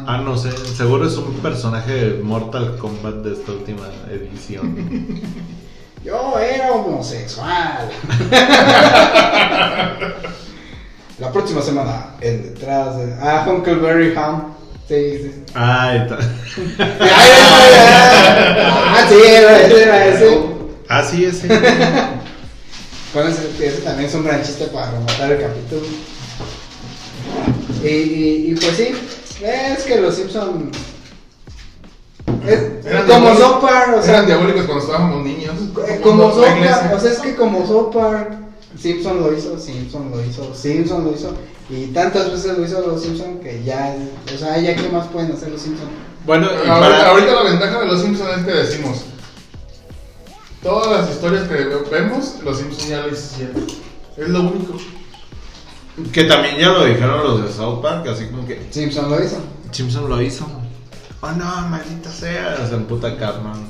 A: Ah, no sé. Seguro es un personaje de Mortal Kombat de esta última edición.
B: Yo era homosexual. La próxima semana, en detrás de. Ah, Huckleberry Ham. Sí, sí.
A: Ah, está.
B: Ah, sí, era ese, era ese.
A: Ah, sí, ese.
B: Con ese, ese también es un gran chiste para rematar el capítulo. Y, y, y pues sí, es que los Simpson es
C: Eran
B: como Park, o
C: Eran
B: sea,
C: diabólicos cuando estábamos niños.
B: eh, como. Park, o sea, es que como South Park, Simpson lo hizo, Simpson lo hizo, Simpson lo hizo, y tantas veces lo hizo los Simpson que ya, o sea, ya qué más pueden hacer los Simpson.
A: Bueno, y
C: Ahorita,
A: para-
C: ahorita la ventaja de los Simpsons es que decimos todas las historias que vemos, los Simpsons ya lo hicieron. Es lo único.
A: Que también ya lo dijeron los de South Park, así como que
B: Simpson lo hizo.
A: Simpson lo hizo. Oh no, maldita sea. Se emputa Cartman.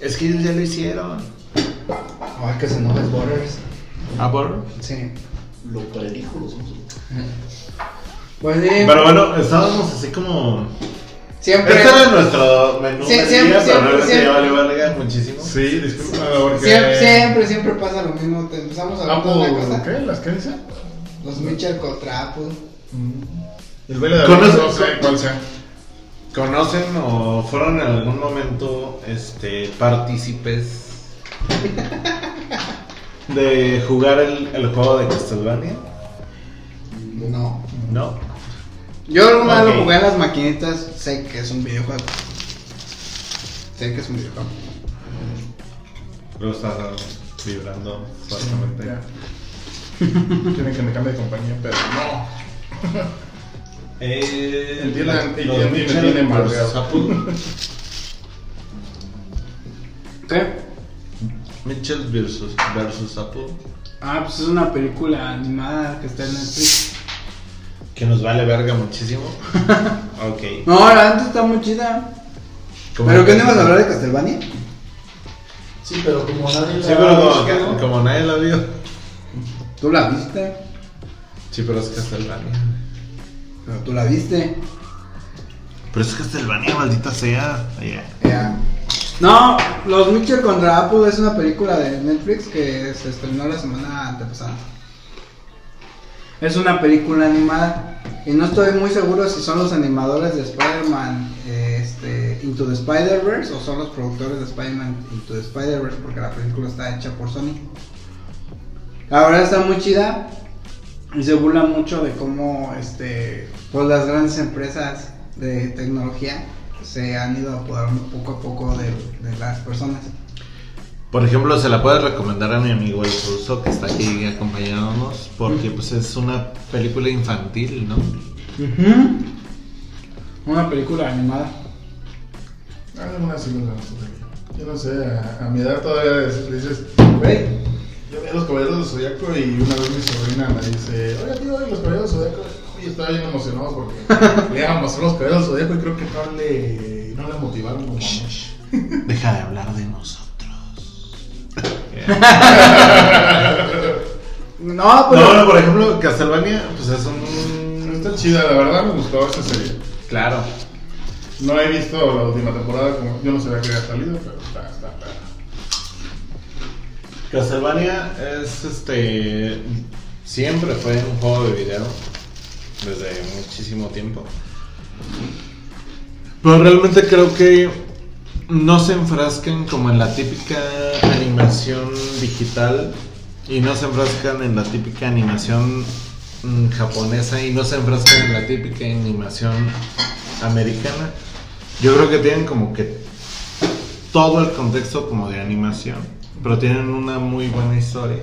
A: Es que ellos ya lo hicieron.
B: Ay, que se no es Borders.
A: Ah, por.
B: Sí.
D: Lo predijo los Simpsons.
B: Pues sí.
A: Pero bueno, estábamos así como.
B: Siempre.
A: Este era nuestro menú
B: Sí,
A: del
B: siempre,
A: día, pero
B: siempre, siempre.
A: verga muchísimo.
C: Sí, disculpa, porque.
B: Siempre, siempre, siempre pasa lo mismo. Te empezamos a hablar de una cosa.
C: ¿qué? ¿Las qué dice?
B: Los Mitchell contra Apple.
C: El baile de
A: ¿Conoces-
C: no sé cuál sea.
A: ¿Conocen o fueron en algún momento este partícipes de jugar el, el juego de Castlevania?
B: No.
A: No.
B: Yo alguna vez lo jugué en las maquinitas. Sé que es un videojuego. Sé que es un videojuego.
A: Lo está vibrando fuertemente.
C: Quieren que me cambie de compañía, pero no.
A: Eh,
C: entienden mal,
A: versus
C: ya.
A: Apple.
B: ¿Qué?
A: Mitchell versus, versus Apple.
B: Ah, pues es una película animada que está en Netflix.
A: Que nos vale verga muchísimo. ok.
B: No, la antes está muy chida.
A: ¿Cómo
B: ¿Pero qué
A: que-
B: no ibas a hablar de Castlevania?
D: Sí, pero como nadie la
A: Sí, pero como, como nadie la vio.
B: ¿Tú la viste?
A: Sí, pero es Castlevania.
B: Pero tú la viste.
A: Pero es Castlevania, maldita sea. Yeah.
B: Ya. No, Los Mitchell contra Apple es una película de Netflix que se estrenó la semana antepasada. Es una película animada y no estoy muy seguro si son los animadores de Spider-Man este, Into the Spider-Verse o son los productores de Spider-Man Into the Spider-Verse porque la película está hecha por Sony. La verdad está muy chida y se burla mucho de cómo este, pues las grandes empresas de tecnología se han ido apoderando poco a poco de las personas.
A: Por ejemplo, se la puede recomendar a mi amigo el ruso que está aquí acompañándonos porque pues es una película infantil, ¿no?
B: Una película animada.
C: Algunas sí no sé. Yo no sé, a, a mi edad todavía dices- dices, güey, yo veía los caballeros del zodiaco y una vez mi sobrina me dice, oye tío, ¿y los caballeros del zodiaco? Y estaba bien emocionado porque le iban a mostrar los caballeros del zodiaco y creo que no le, no le motivaron como.
A: Deja de hablar de nosotros.
B: No, pero.
A: No, no, por ejemplo, Castlevania, pues es un...
C: Está chida, la verdad me gustó esa serie.
A: Claro.
C: No he visto la última temporada, como yo no sabía que había salido, pero está, está, está.
A: Castlevania es este. Siempre fue un juego de video. Desde muchísimo tiempo. Pero realmente creo que no se enfrascan como en la típica animación digital. Y no se enfrascan en la típica animación mm, japonesa. Y no se enfrascan en la típica animación americana. Yo creo que tienen como que todo el contexto como de animación, pero tienen una muy buena historia.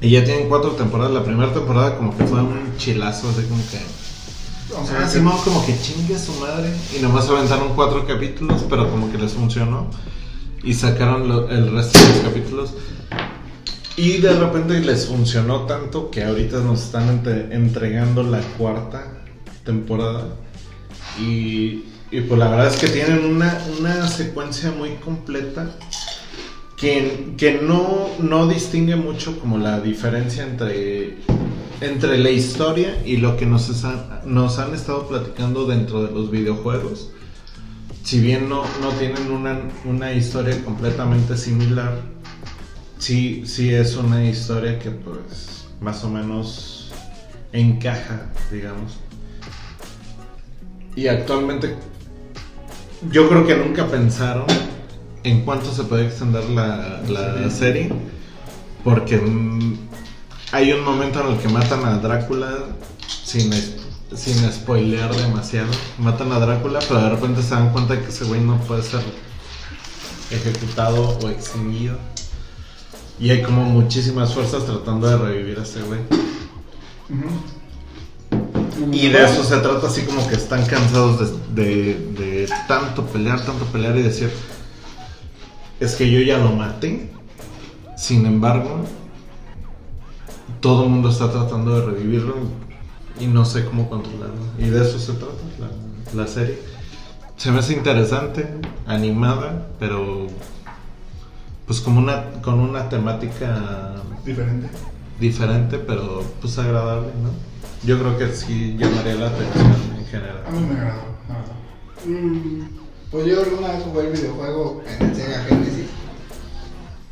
A: Y ya tienen cuatro temporadas. La primera temporada como que fue un chilazo, así como que
C: Vamos a
A: Ah,
C: ver.
A: Simón como que chingue a su madre. Y nomás aventaron cuatro capítulos, pero como que les funcionó. Y sacaron lo- el resto de los capítulos. Y de repente les funcionó tanto que ahorita nos están entre- entregando la cuarta temporada. Y, y pues la verdad es que tienen una, una secuencia muy completa. Que, que no, no distingue mucho como la diferencia entre entre la historia y lo que nos, han estado platicando dentro de los videojuegos, si bien no, no tienen una, una historia completamente similar, sí, sí es una historia que pues más o menos encaja, digamos. Y actualmente yo creo que nunca pensaron en cuánto se puede extender la, la serie, porque... hay un momento en el que matan a Drácula sin, sin spoilear demasiado. Matan a Drácula, pero de repente se dan cuenta que ese güey no puede ser ejecutado o extinguido. Y hay como muchísimas fuerzas tratando de revivir a ese güey. Y de eso se trata así como que están cansados de, de- de tanto pelear, tanto pelear y decir, es que yo ya lo maté. Sin embargo, todo el mundo está tratando de revivirlo y no sé cómo controlarlo. Y de eso se trata la, la serie. Se me hace interesante, animada, pero pues como una con una temática
C: Diferente.
A: diferente, pero pues agradable, ¿no? Yo creo que sí llamaría la atención en
C: A
A: general.
C: mí me agradó, la verdad.
B: Mm, Pues yo alguna vez jugué el videojuego en el Sega Genesis.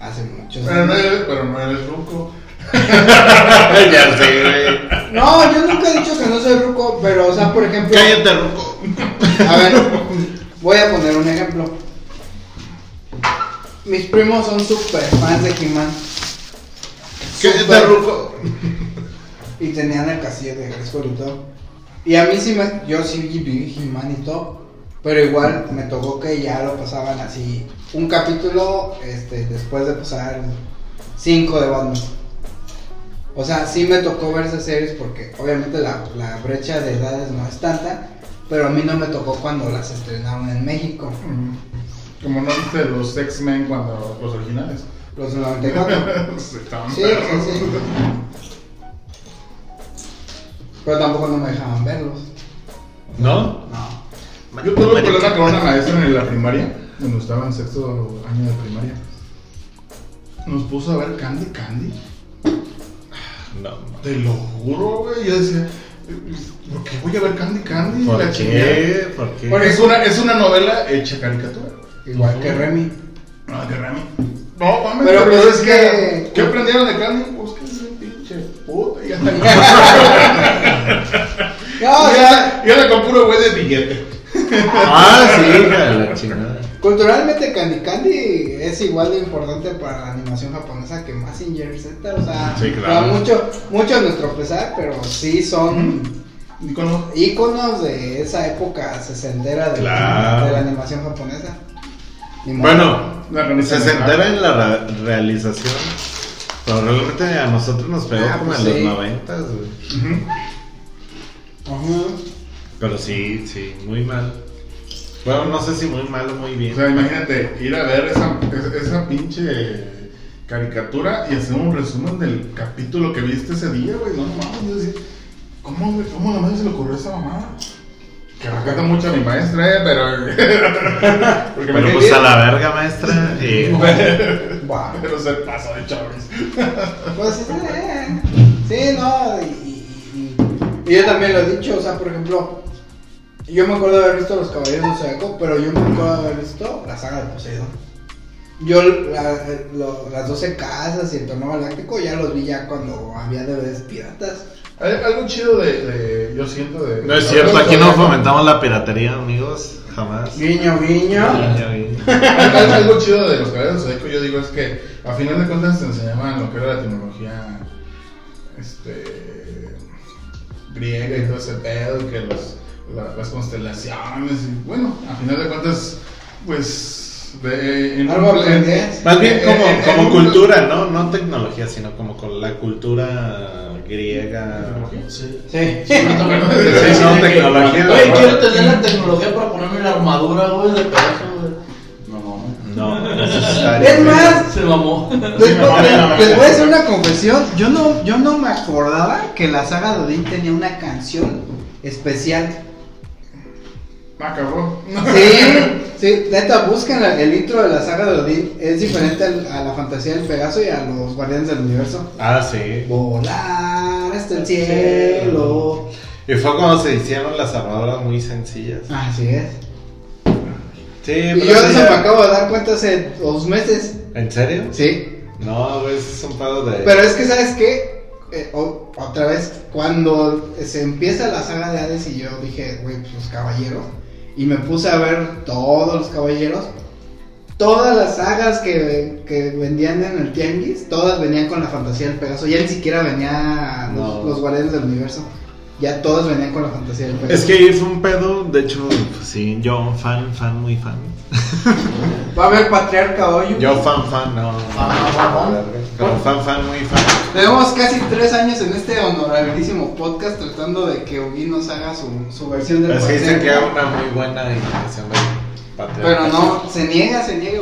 B: Hace muchos
C: Pero no
B: años.
C: eres, pero no eres ruco.
A: ya sé, güey.
B: No, yo nunca he dicho que no soy ruco, pero o sea, por ejemplo.
A: Cállate, Ruco.
B: A ver, voy a poner un ejemplo. Mis primos son super fans de He-Man.
A: Cállate. Ruco.
B: Y tenían el castillo de Grayskull y todo. Y a mí sí me. Yo sí vi He-Man y todo. Pero igual me tocó que ya lo pasaban así. Un capítulo este, después de pasar 5 de Batman. O sea, sí me tocó ver esas series porque obviamente la, la brecha de edades no es tanta. Pero a mí no me tocó cuando las estrenaron en México.
C: Mm. Como no viste los X-Men cuando los originales.
B: Los del 94.
C: Sí,
B: sí, sí. Pero tampoco no me dejaban verlos.
A: ¿No?
B: No.
C: Yo tuve un problema con una maestra en la primaria, cuando estaba en sexto año de primaria. Nos puso a ver Candy Candy.
A: No.
C: Te lo juro, güey. Yo decía, ¿por qué voy a ver Candy Candy?
A: ¿Por
C: La chingada.
A: qué? ¿Por qué?
B: Por
C: Es una, es una novela hecha caricatura.
B: Igual que Remy.
C: No, que Remy. No, mames,
B: Pero,
C: pero,
B: pues,
C: es que. ¿Qué aprendieron de Candy? Pues que es un pinche puta. Y ya está.
B: No, o sea,
C: Y ahora con puro güey de billete.
A: Ah, sí, la
B: culturalmente Candy Candy es igual de importante para la animación japonesa que Mazinger Z. O sea,
A: Sí, claro.
B: mucho, mucho a nuestro pesar, pero sí son íconos de esa época sesentera de,
A: Claro.
B: de la animación japonesa.
A: Bueno,
C: La organización.
A: se entera en la realización. Pero realmente a nosotros nos pegó
B: Ah,
A: como
B: pues
A: en los noventas, güey.
B: Ajá.
A: Pero sí, sí, muy mal. Bueno, no sé si muy mal o muy bien.
C: O sea, imagínate ir a ver esa, esa, pinche caricatura y hacer un resumen del capítulo que viste ese día, güey. No mames, yo decía, ¿cómo, güey? ¿Cómo a la madre se le ocurrió esa mamada? Que respeto mucho a mi maestra, eh, pero. Porque me
A: Pero pues a la verga, maestra. Y...
C: Pero se pasa de chavos.
B: Pues eh, sí, no, y, y- y yo también lo he dicho, o sea, por ejemplo, yo me acuerdo de haber visto Los Caballeros del Zodiaco, pero yo me acuerdo de haber visto la saga de Poseidón. Yo la- lo- las 12 casas y el torneo galáctico ya los vi ya cuando había DVDs piratas.
C: Hay algo chido de, de- Yo siento de.
A: No es
C: de-
A: cierto,
C: de-
A: aquí no fomentamos la piratería, amigos. Jamás.
B: Guiño, guiño.
A: Guiño, guiño.
C: Algo, algo chido de los caballeros de Zodíaco, yo digo, es que a final de cuentas te enseñaban lo que era la tecnología este, griega y todo ese pedo, y que los, la- las constelaciones, y bueno, a final de cuentas, pues De, en
B: Algo
C: un-
B: aprendías.
A: Más bien
C: Eh,
A: como,
C: eh,
A: como
C: en
A: cultura, ¿no? No tecnología, sino como con la cultura griega.
D: Sí.
B: Sí.
A: Sí, no, tecnología.
D: Güey, quiero tener la tecnología para ponerme la armadura, güey, de pedazo. No, no.
A: No,
B: Es más,
D: Se mamó.
B: Les voy a hacer una confesión. Yo no, yo no me acordaba que la saga de Odín tenía una canción especial.
C: Ah, cabrón.
B: Sí, sí, neta, busquen el, el intro de la saga de Odín. Es diferente al- a la fantasía del Pegaso y a los Guardianes del Universo.
A: Ah, sí.
B: Volar hasta el cielo.
A: Y fue cuando se hicieron las armaduras muy sencillas.
B: Así es.
A: Sí,
B: Y
A: pero
B: yo de
A: eso ya-
B: me acabo de dar cuenta hace dos meses.
A: ¿En serio?
B: Sí.
A: No, güey, ese es un pedo de.
B: Pero es que, ¿sabes qué? Eh, o- otra vez, cuando se empieza la saga de Hades y yo dije, güey, pues los caballeros, y me puse a ver todos los caballeros, todas las sagas que, que vendían en el Tianguis, todas venían con la fantasía del Pegaso, ya ni siquiera venía los, Guardianes del Universo, ya todos venían con la fantasía del Pegaso.
A: Es que ahí fue un pedo, de hecho, pues, sí, yo fan, fan, muy fan.
B: Va a haber Patriarca hoy.
A: Yo fan, fan, no.
D: Fan, fan, fan.
A: Pero fan, fan, muy fan.
B: Tenemos casi tres años en este honorabilísimo podcast tratando de que Ogi nos haga su, su versión del
A: Es que dicen que hay una muy buena imitación patriarca.
B: Pero no, se niega, se niega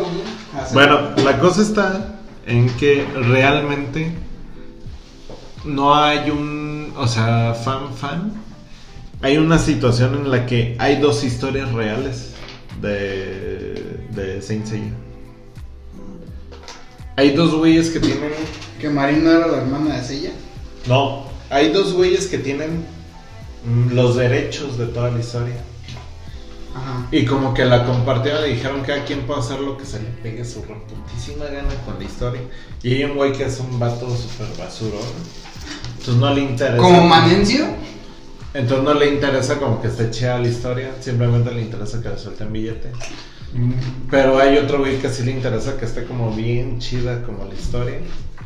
B: hacer-
A: Bueno, la cosa está en que realmente no hay un, o sea, fan fan. Hay una situación en la que hay dos historias reales de, de Saint Seiya. Hay dos güeyes que tienen,
B: que Marín no era la hermana de Sella.
A: no, hay dos güeyes que tienen los derechos de toda la historia.
B: Ajá.
A: Y como que la compartieron y dijeron que cada quien puede hacer lo que se le pegue su reputísima gana con la historia. Y hay un güey que es un vato super basuro. Entonces no le interesa.
B: Como Manencio.
A: Entonces no le interesa como que esté chida la historia. Simplemente le interesa que le suelten billete. Pero hay otro güey que sí le interesa que esté como bien chida como la historia.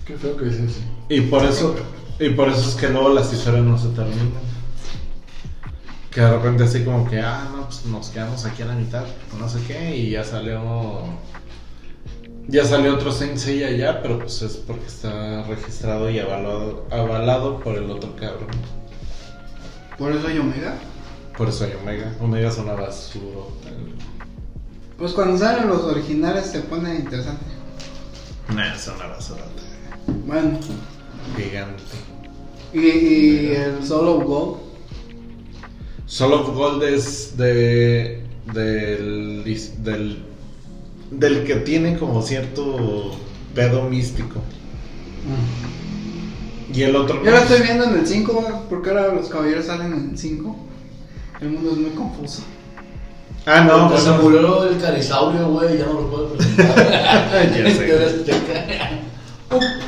C: Qué feo que dices.
A: Y por eso, y por eso es que luego las historias no se terminan. Que de repente así como que, ah, no, pues nos quedamos aquí a la mitad, no sé qué, y ya salió. Ya salió otro Seiya ya, pero pues es porque está registrado y avalado, avalado por el otro cabrón.
B: Por eso hay Omega.
A: Por eso hay Omega. Omega es una basura.
B: Pues cuando salen los originales se pone interesante.
A: Nah, es una basura.
B: Bueno.
A: Gigante.
B: Y, y el Solo Gold.
A: Soul of Gold es de, del, del, del que tiene como cierto pedo místico. Y el otro
B: Yo lo estoy viendo en el 5, porque ahora los caballeros salen en el 5. El mundo es muy confuso.
A: Ah, no,
D: Porque se
A: bueno.
D: murió el carisaurio, güey, ya no lo puedo presentar.
A: Ya sé.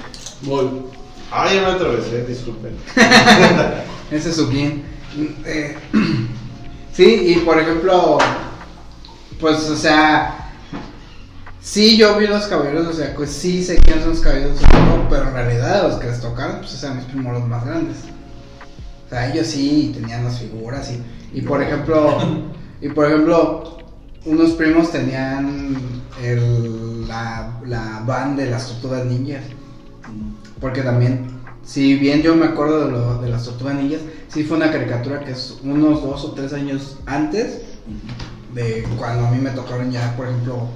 D: Voy.
A: Ah, ya me atravesé, disculpen.
B: Ese es su bien. Eh, sí, y por ejemplo, pues, o sea, sí, yo vi los caballeros, o sea, pues sí sé quiénes son los caballeros, de Zodíaco, pero en realidad los que les tocaron, pues, eran mis primos los más grandes. O sea, ellos sí tenían las figuras y, y por ejemplo, y por ejemplo, unos primos tenían el, la, la van de las tortugas ninjas. Porque también, si bien yo me acuerdo de, lo, de las tortugas ninjas, sí fue una caricatura que es unos dos o tres años antes de cuando a mí me tocaron ya, por ejemplo,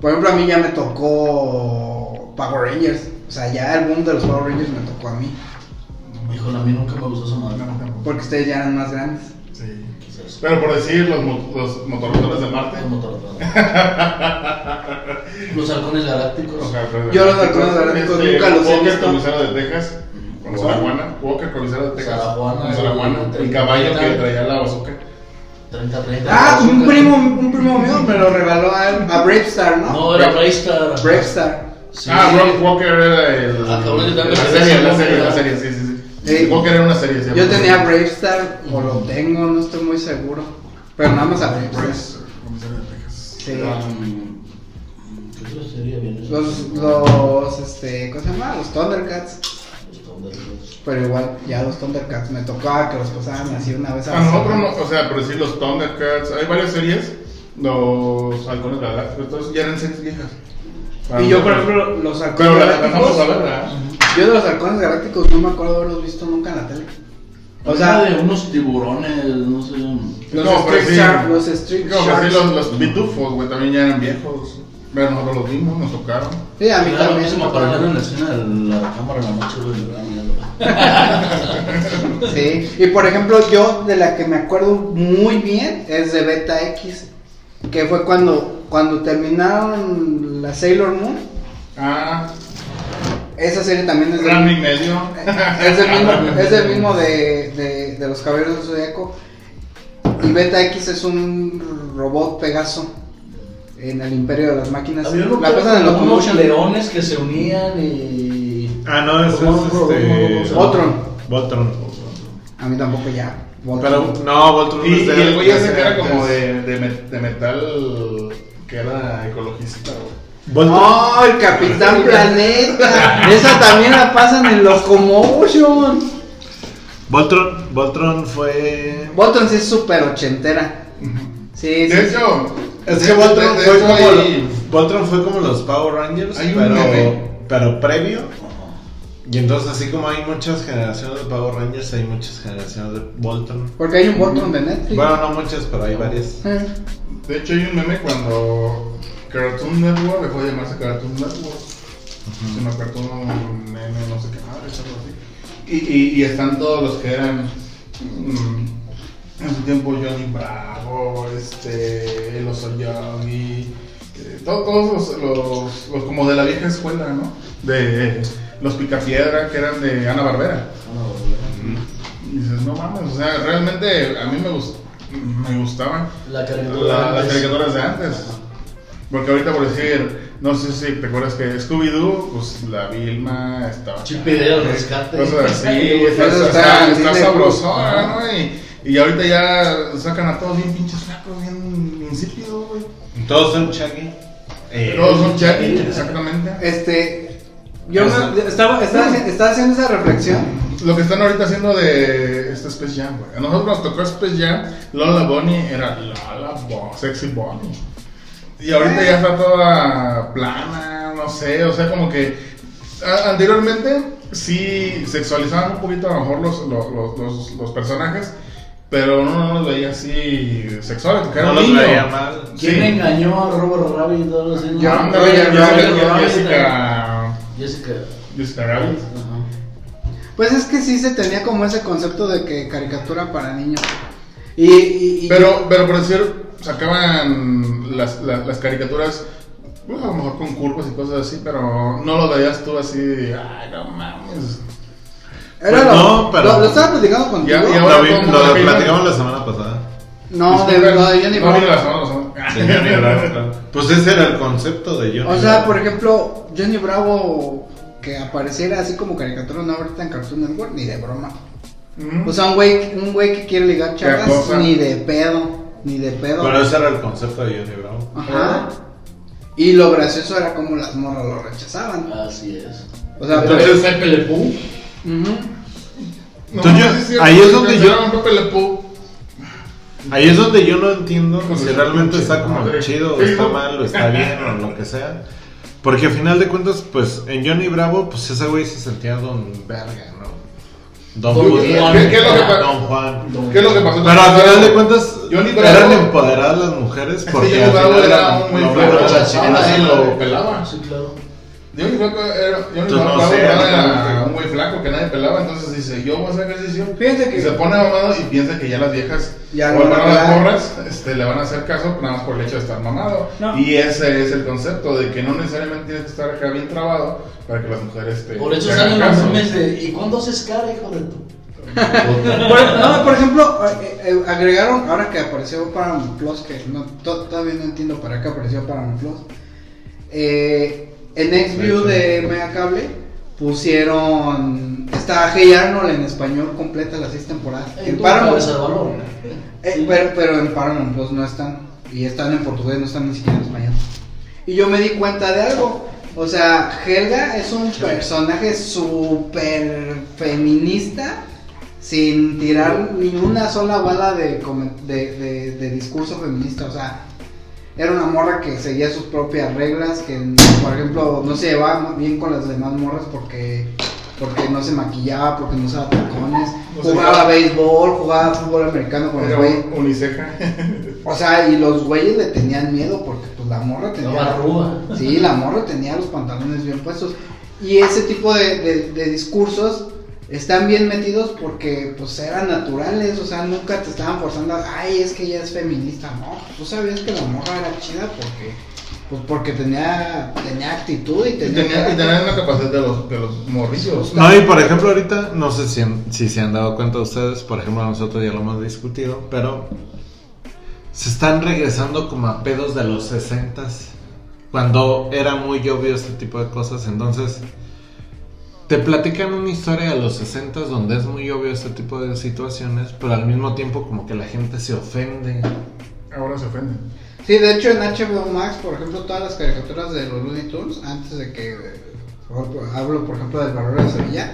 B: por ejemplo a mí ya me tocó Power Rangers, o sea, ya el boom de los Power Rangers me tocó a mí,
D: Híjole, a mí nunca me gustó esa madre.
B: Porque ustedes ya eran más grandes.
C: Sí.
D: Quizás.
C: Pero por decir, los, mo- los motorrotores de Marte.
D: Los motorrotones. Los halcones galácticos.
B: Yo los halcones galácticos
C: Este,
B: nunca los he
C: Walker
B: visto.
C: De Texas. Con Juana. Walker Coliseo de Texas. Con Juana.
D: El
C: caballo que traía la bazooka.
D: 30, 30.
B: Ah, un primo, un primo mío me lo regaló a, a Bravestar, ¿no?
D: No, era Braystar.
B: Bravestar.
D: Sí.
C: Ah, Brock Walker era el.
D: Ah,
C: la serie, la serie, la serie, sí, sí, sí.
B: Sí.
C: Walker era una serie. sí,
B: Yo tenía Bravestar, o lo tengo, no estoy muy seguro. Pero nada más a Bravestar.
C: Comisario de Texas.
B: Sí.
D: Um, ¿Qué otra serie viene?
B: Los, los, este, ¿cómo se llama? Los Thundercats.
D: Los Thundercats.
B: Pero igual, ya los Thundercats me tocaba que los pasaban así una vez a
C: A
B: la
C: nosotros, no, o sea, por decir los Thundercats, hay varias series los halcones galácticos, todos ya eran series viejas. Para
B: Y yo, por
C: nosotros.
B: ejemplo, los halcones
C: Pero las alcanzamos a
B: galácticos.
C: ver, ¿verdad?
B: Yo de los halcones galácticos no me acuerdo haberlos visto nunca en la tele. O sea,
D: de unos tiburones, no sé.
B: los
C: No, pero
B: Street
C: sí.
B: Shark, los Street
C: No,
B: Sharks.
C: sí, los, los pitufos, güey, también ya eran viejos. Pero nosotros los vimos, nos tocaron.
B: Sí, a mí
D: Claro,
B: también.
D: se me aparecieron en la escena de la cámara en la noche, güey.
B: Sí, y por ejemplo, yo de la que me acuerdo muy bien es de Beta X, que fue cuando, cuando terminaron la Sailor Moon.
C: Ah,
B: Esa serie también es del,
C: medio.
B: es del mismo, es del mismo de, de, de los Caballeros del Zodiaco. Y Beta X es un robot Pegaso en el Imperio de las Máquinas. La pasan en
D: como unos
B: Locomotion.
D: leones que se unían y.
A: Ah, no, eso
D: ¿Cómo-
A: es este.
B: Voltron.
A: Voltron.
B: A mí tampoco ya.
A: Pero no, Voltron
C: Y,
A: es
C: y
A: de-
C: el güey ese que era como de, de, me- de metal que era ecologista, güey.
A: Voltron.
B: ¡Oh, el Capitán Planeta! Esa también la pasan en Locomotion.
A: Voltron, Voltron fue.
B: Voltron sí es súper ochentera. Sí, sí.
C: De hecho,
A: Es que Voltron fue como,
C: hay-
A: Voltron fue como los Power Rangers, pero, pero previo. Y entonces, así como hay muchas generaciones de Power Rangers, hay muchas generaciones de Voltron.
B: Porque hay un Voltron de Netflix.
A: Bueno, no muchas, pero hay varias.
B: Eh.
C: De hecho, hay un meme cuando Cartoon Network dejó de llamarse Cartoon Network. Se llama Cartoon Nene, no sé qué madre, algo así. Y, y, y están todos los que eran mm, en su tiempo Johnny Bravo, este, el Oso Yogi, eh, to- todos los, los, los como de la vieja escuela, ¿no? De los Picapiedra que eran de Ana Barbera. Y dices, no mames, o sea, realmente a mí me, gust- me gustaban
D: La caricatura.
C: la- las caricaturas de antes. Porque ahorita por decir, no sé si te acuerdas que Scooby-Doo, pues la Vilma estaba.
D: Chip y Dale, rescate.
C: Cosas así, está,
B: está
C: sabrosona, ¿no? Y, y ahorita ya sacan a todos bien pinches flacos, bien insípidos, güey.
A: Todos son Chucky. Eh,
C: Todos son chatty, exactamente.
B: Este. Yo me- estaba, estaba, estaba haciendo esa reflexión.
C: Lo que están ahorita haciendo de este Space Jam, güey. A nosotros nos tocó Space Jam, Lola Bonnie era Lola Bo Sexy Bonnie. Y ahorita ya está toda plana, no sé, o sea, como que a- anteriormente sí sexualizaban un poquito a lo mejor los, los, los, los- los personajes, pero no, no los veía así sexuales, porque era
A: no
C: un
A: los veía mal.
D: ¿Quién
C: Sí.
D: engañó a Robert Rabbit? y todos los
B: Yo, Rabbit,
C: Jessica,
D: Jessica.
C: Jessica Rabbit.
D: Ajá.
B: Pues es que sí se tenía como ese concepto de que caricatura para niños. Y, y- y-
C: Pero, pero por decir, sacaban las, las, las caricaturas, pues, a lo mejor con curvas y cosas así, pero no lo veías tú así, ay, no mames.
B: Era
A: Pues
B: lo,
A: no, pero-
B: lo, lo estaba platicando contigo.
C: Ya- y ahora
A: Lo, vi- lo platicamos la semana pasada.
B: No, de, lo de Johnny
C: no vino la
B: Bravo.
A: Bravo. Pues ese era el concepto de Johnny
B: O sea,
A: Bravo.
B: por ejemplo, Johnny Bravo que apareciera así como caricatura no ahorita en Cartoon Network, ni de broma. O sea, un güey, un güey que quiere ligar chavas, ni de pedo, ni de pedo.
A: Pero ese era el concepto de Johnny Bravo.
B: Ajá. Y lo gracioso era como las morras lo rechazaban.
D: Así es.
B: O sea,
A: Entonces-
D: Pepe Le.
C: No,
A: Entonces yo- ahí es donde yo-
C: Pepe Le.
A: Ahí es donde yo no entiendo
C: Con
A: si realmente está como
C: madre.
A: chido o está mal o está bien o lo que sea. Porque al final de cuentas, pues en Johnny Bravo, pues ese güey se sentía don verga, ¿no? Don,
D: Don
A: Juan.
C: ¿Qué- es lo que pa-
A: Don Juan.
C: ¿Qué es lo que pasó?
A: Pero al final de cuentas,
C: Johnny Bravo-
A: eran empoderadas las mujeres
C: que
A: porque
C: Johnny
A: al
C: Bravo
A: final
C: era un muy así nadie lo pelaba.
D: Sí, claro.
C: Johnny Flaco era, Johnny
A: no sé,
C: era un muy flaco que nadie pelaba, entonces dice, yo voy a hacer ejercicio.
B: Que-
C: Y se pone mamado y piensa que ya las viejas,
B: Ya
C: o
B: no van a
C: las morras, este, le van a hacer caso nada más por el hecho de estar mamado.
B: No.
C: Y ese es el concepto de que no necesariamente tienes que estar acá bien trabado para que las mujeres te,
D: Por eso salen los memes de. ¿Y cuándo haces cara, hijo de tu?
B: Por, no, por ejemplo, eh, eh, agregaron, ahora que apareció Paramount Plus, que no, to- todavía no entiendo para qué apareció Paramount Plus, eh, en Xview de Megacable pusieron, está Hey Arnold en español completa las seis temporadas. En Paramount, eh,
D: Sí.
B: pero, pero en Paramount Plus no están, y están en portugués, no están ni siquiera en español. Y yo me di cuenta de algo. O sea, Helga es un personaje súper feminista sin tirar ni una sola bala de, de, de- de discurso feminista. O sea, era una morra que seguía sus propias reglas, que por ejemplo no se llevaba bien con las demás morras porque porque no se maquillaba, porque no usaba tacones, jugaba béisbol, jugaba fútbol americano con güeyes.
C: un uniceja.
B: O sea, y los güeyes le tenían miedo porque pues la morra tenía
D: Estaba ruda.
B: Sí, la morra tenía los pantalones bien puestos. Y ese tipo de, de- de discursos están bien metidos porque pues eran naturales, o sea, nunca te estaban forzando, a, ay, es que ella es feminista, no, tú sabías que la morra era chida porque pues porque tenía tenía actitud y
C: Y
B: tenía,
C: tenía, y tenía la capacidad de los, de los morrillos.
A: No, y por ejemplo, ahorita, no sé si, si se han dado cuenta ustedes, por ejemplo, nosotros ya lo hemos discutido, pero se están regresando como a pedos de los 60 cuando era muy obvio este tipo de cosas. Entonces, te platican una historia de los 60 donde es muy obvio este tipo de situaciones, pero al mismo tiempo, como que la gente se ofende.
C: Ahora se ofenden.
B: Sí, de hecho en HBO Max, por ejemplo, todas las caricaturas de los Looney Tunes, antes de que eh, hablo por ejemplo del Barrio de Sevilla,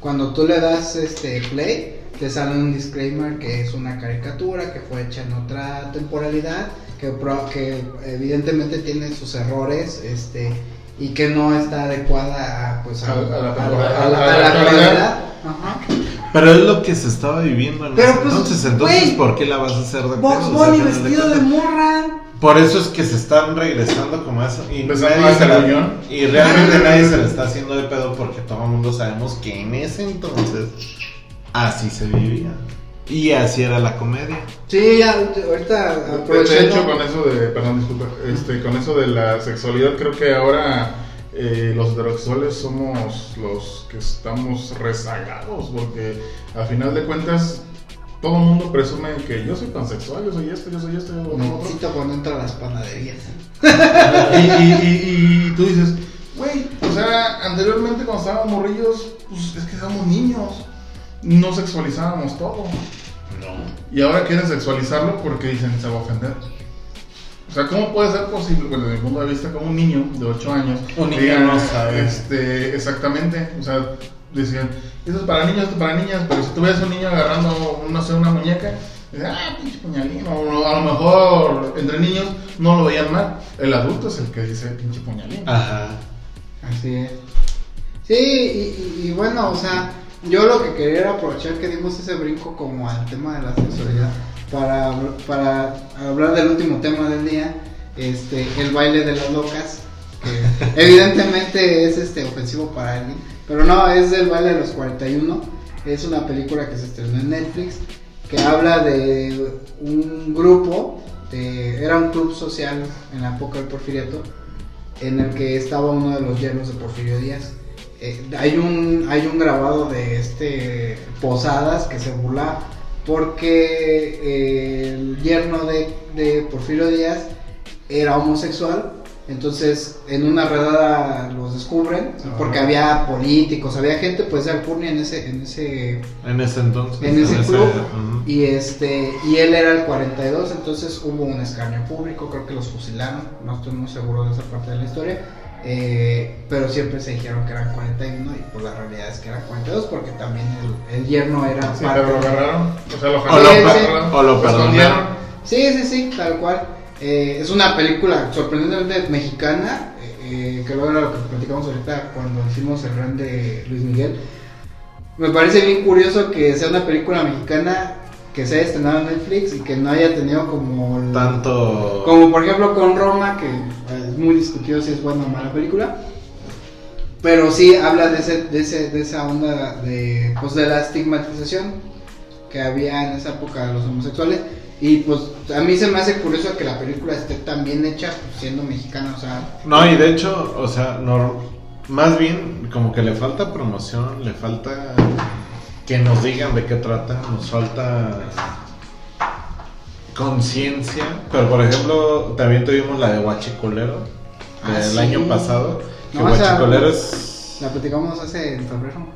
B: cuando tú le das este play, te sale un disclaimer que es una caricatura, que fue hecha en otra temporalidad, que, pro- que evidentemente tiene sus errores, este y que no está adecuada a, pues, a,
C: A- a la.
B: Ajá.
A: Pero es lo que se estaba viviendo en
B: Pero,
A: ese
B: pues,
A: entonces. Entonces, ¿por qué la vas a hacer de
B: Box Bunny vestido de morra.
A: Por eso es que se están regresando como eso y,
C: Empezando
A: nadie
C: a
A: se
C: hacer
A: la- y realmente nadie se le está haciendo de pedo porque todo el mundo sabemos que en ese entonces así se vivía y así era la comedia.
B: Sí, ya, ahorita
C: De
B: aprovechando.
C: hecho, con eso de, perdón, disculpa, este, con eso de la sexualidad, creo que ahora eh, los heterosexuales somos los que estamos rezagados, porque a final de cuentas todo el mundo presume que yo soy pansexual, yo soy esto, yo soy esto, yo soy otro.
B: Necesito cuando entro a las panaderías.
C: Y, y, y, y tú dices, güey, o sea, anteriormente cuando estábamos morrillos, pues es que éramos niños, no sexualizábamos todo.
A: No.
C: Y ahora quieren sexualizarlo porque dicen se va a ofender. O sea, ¿cómo puede ser posible, bueno, desde mi punto de vista, como un niño de 8 años,
A: Un niño
C: digan,
A: no sabe.
C: Este, exactamente, o sea, decían, eso es para niños, esto es para niñas, pero si tú ves a un niño agarrando, no sé, una muñeca, dices, ah, pinche puñalín, o a lo mejor entre niños no lo veían mal, el adulto es el que dice pinche puñalín.
A: Ajá.
B: Así es. Sí, y, y- y bueno, o sea, yo lo que quería era aprovechar que dimos ese brinco como al tema de la sexualidad para, para hablar del último tema del día, este, el baile de las locas, que evidentemente es este ofensivo para alguien, pero no, es el baile de los 41, es una película que se estrenó en Netflix, que habla de un grupo, de, era un club social en la época del porfiriato, en el que estaba uno de los yernos de Porfirio Díaz. Eh, hay un hay un grabado de este Posadas que se burla porque eh, el yerno de, de Porfirio Díaz era homosexual. Entonces, en una redada los descubren, porque había políticos, había gente pues de Alcurnia en ese, en ese
A: En ese entonces.
B: en ese club y este y él era el 42 entonces hubo un escarnio público creo que los fusilaron no estoy muy seguro de esa parte de la historia eh, pero siempre se dijeron que eran 41 y pues la realidad es que eran 42 porque también el, el yerno era
C: Sí,
B: parte
C: pero lo agarraron, o sea, lo
A: O lo
C: jalaron, lo
A: o lo
C: escondieron.
B: sí sí sí tal cual. Eh, es una película sorprendentemente mexicana eh, que luego era lo que platicamos ahorita cuando hicimos el run de Luis Miguel. Me parece bien curioso que sea una película mexicana que se haya estrenado en Netflix y que no haya tenido como el-
A: Tanto.
B: como por ejemplo con Roma que eh, es muy discutido si es buena o mala película pero sí habla de ese, de ese de esa onda de pues de la estigmatización que había en esa época de los homosexuales y pues a mí se me hace curioso que la película esté tan bien hecha pues, siendo mexicana o sea
A: No, y de hecho, o sea, no, más bien como que le falta promoción, le falta que nos digan de qué trata, nos falta conciencia. Pero por ejemplo, también tuvimos la de Huachicolero
B: Ah,
A: del
B: sí.
A: año pasado. Que
B: No,
A: es.
B: la platicamos hace en febrero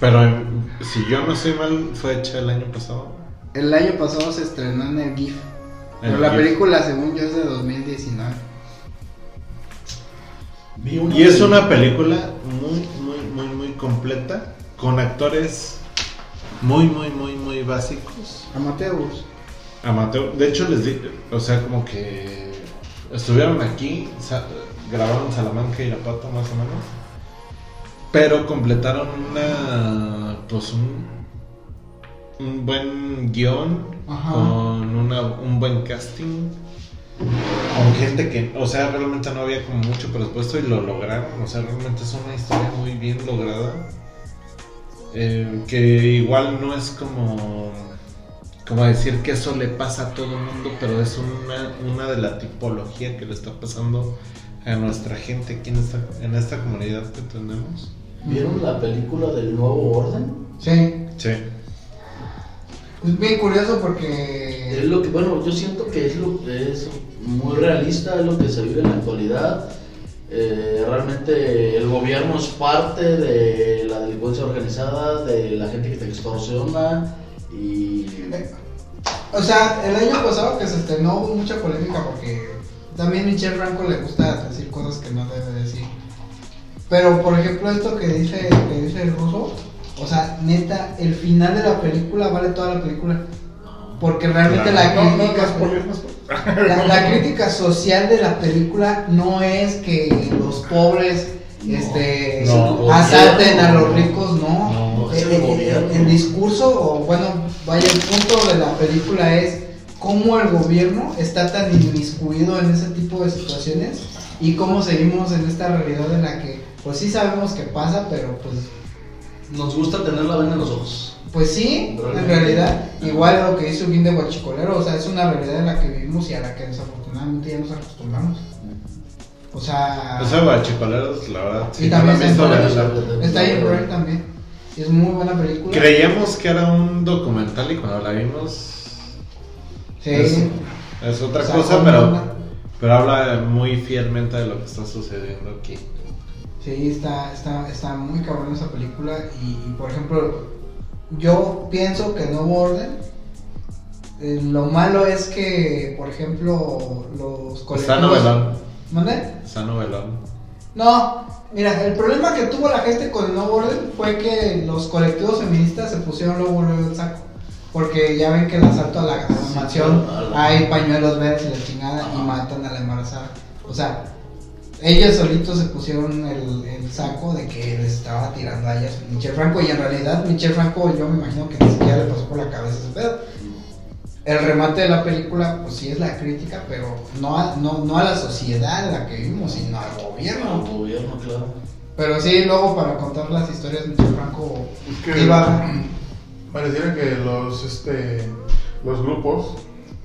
A: Pero en- si yo no estoy mal, fue hecha el año pasado.
B: el año pasado se estrenó en el GIF pero
A: El
B: la
A: GIF.
B: película según yo es de 2019
D: Vi una
A: Y es una película muy, muy, muy, muy completa, con actores muy, muy, muy, muy básicos.
B: Amateus
A: Amateur. De hecho, les di, o sea, como que estuvieron aquí, sa- grabaron Salamanca y Irapuato más o menos, pero completaron una, pues un, un buen guion
B: Ajá.
A: con una, un buen casting. Con gente que, o sea, realmente no había como mucho presupuesto y lo lograron. O sea, realmente es una historia muy bien lograda. Eh, que igual no es como como decir que eso le pasa a todo el mundo, pero es una, una de la tipología que le está pasando a nuestra gente aquí en esta, en esta comunidad que tenemos.
D: ¿Vieron la película del Nuevo Orden?
B: Sí.
A: Sí.
B: Es bien curioso
D: Es
B: porque.
D: lo que, bueno, yo siento que es, lo, es muy realista, es lo que se vive en la actualidad. Eh, realmente el gobierno es parte de la delincuencia organizada, de la gente que te extorsiona y...
B: O sea, el año pasado que se estrenó hubo mucha polémica porque también Michelle Franco le gusta decir cosas que no debe decir. Pero por ejemplo esto que dice, que dice el ruso, o sea, neta, el final de la película vale toda la película. Porque realmente la
C: No, no, no,
B: crítica,
C: spoilers, no spoilers.
B: la, la crítica social de la película no es que los pobres
D: No,
B: este,
A: no.
B: asalten a los ricos, no.
A: No,
D: es
B: el,
D: el
B: el-
D: gobierno.
B: el discurso, o bueno, vaya, el punto de la película es cómo el gobierno está tan inmiscuido en ese tipo de situaciones y cómo seguimos en esta realidad en la que, pues sí sabemos que pasa, pero pues
D: Nos gusta tener la vena en los ojos.
B: Pues sí, en realidad, igual lo que dice Ugin de Guachicolero, o sea, es una realidad en la que vivimos y a la que desafortunadamente ya nos acostumbramos. O sea,
A: Esa guachicoleros, la verdad,
B: Y también
A: la
B: está en
A: la verdad.
B: está ahí en también. Y es muy buena película.
A: Creíamos que era un documental y cuando la vimos
B: Sí.
A: es, es otra
B: O sea,
A: cosa, pero,
B: una-
A: pero habla muy fielmente de lo que está sucediendo aquí.
B: Sí, está, está, está muy cabrón esa película y, y, por ejemplo, yo pienso que Nuevo Orden, eh, lo malo es que, por ejemplo, los
A: Está
B: colectivos...
A: novelón.
B: ¿Mande?
A: Está.
B: No, mira, el problema que tuvo la gente con el Nuevo Orden fue que los colectivos feministas se pusieron luego el saco. Porque ya ven que el asalto a la,
D: Sí,
B: mansión
D: claro,
B: hay pañuelos verdes y la chingada y matan a la embarazada. O sea, ellos solitos se pusieron el, el saco de que les estaba tirando a ellas Michelle Franco y en realidad Michelle Franco yo me imagino que ni siquiera le pasó por la cabeza ese pedo. El remate de la película, pues sí es la crítica, pero no a, no, no a la sociedad en la que vivimos, sino al
D: Al
B: gobierno.
D: gobierno, claro.
B: Pero sí, luego para contar las historias, Michelle Franco
C: Es que
B: iba.
C: pareciera que los, este, los grupos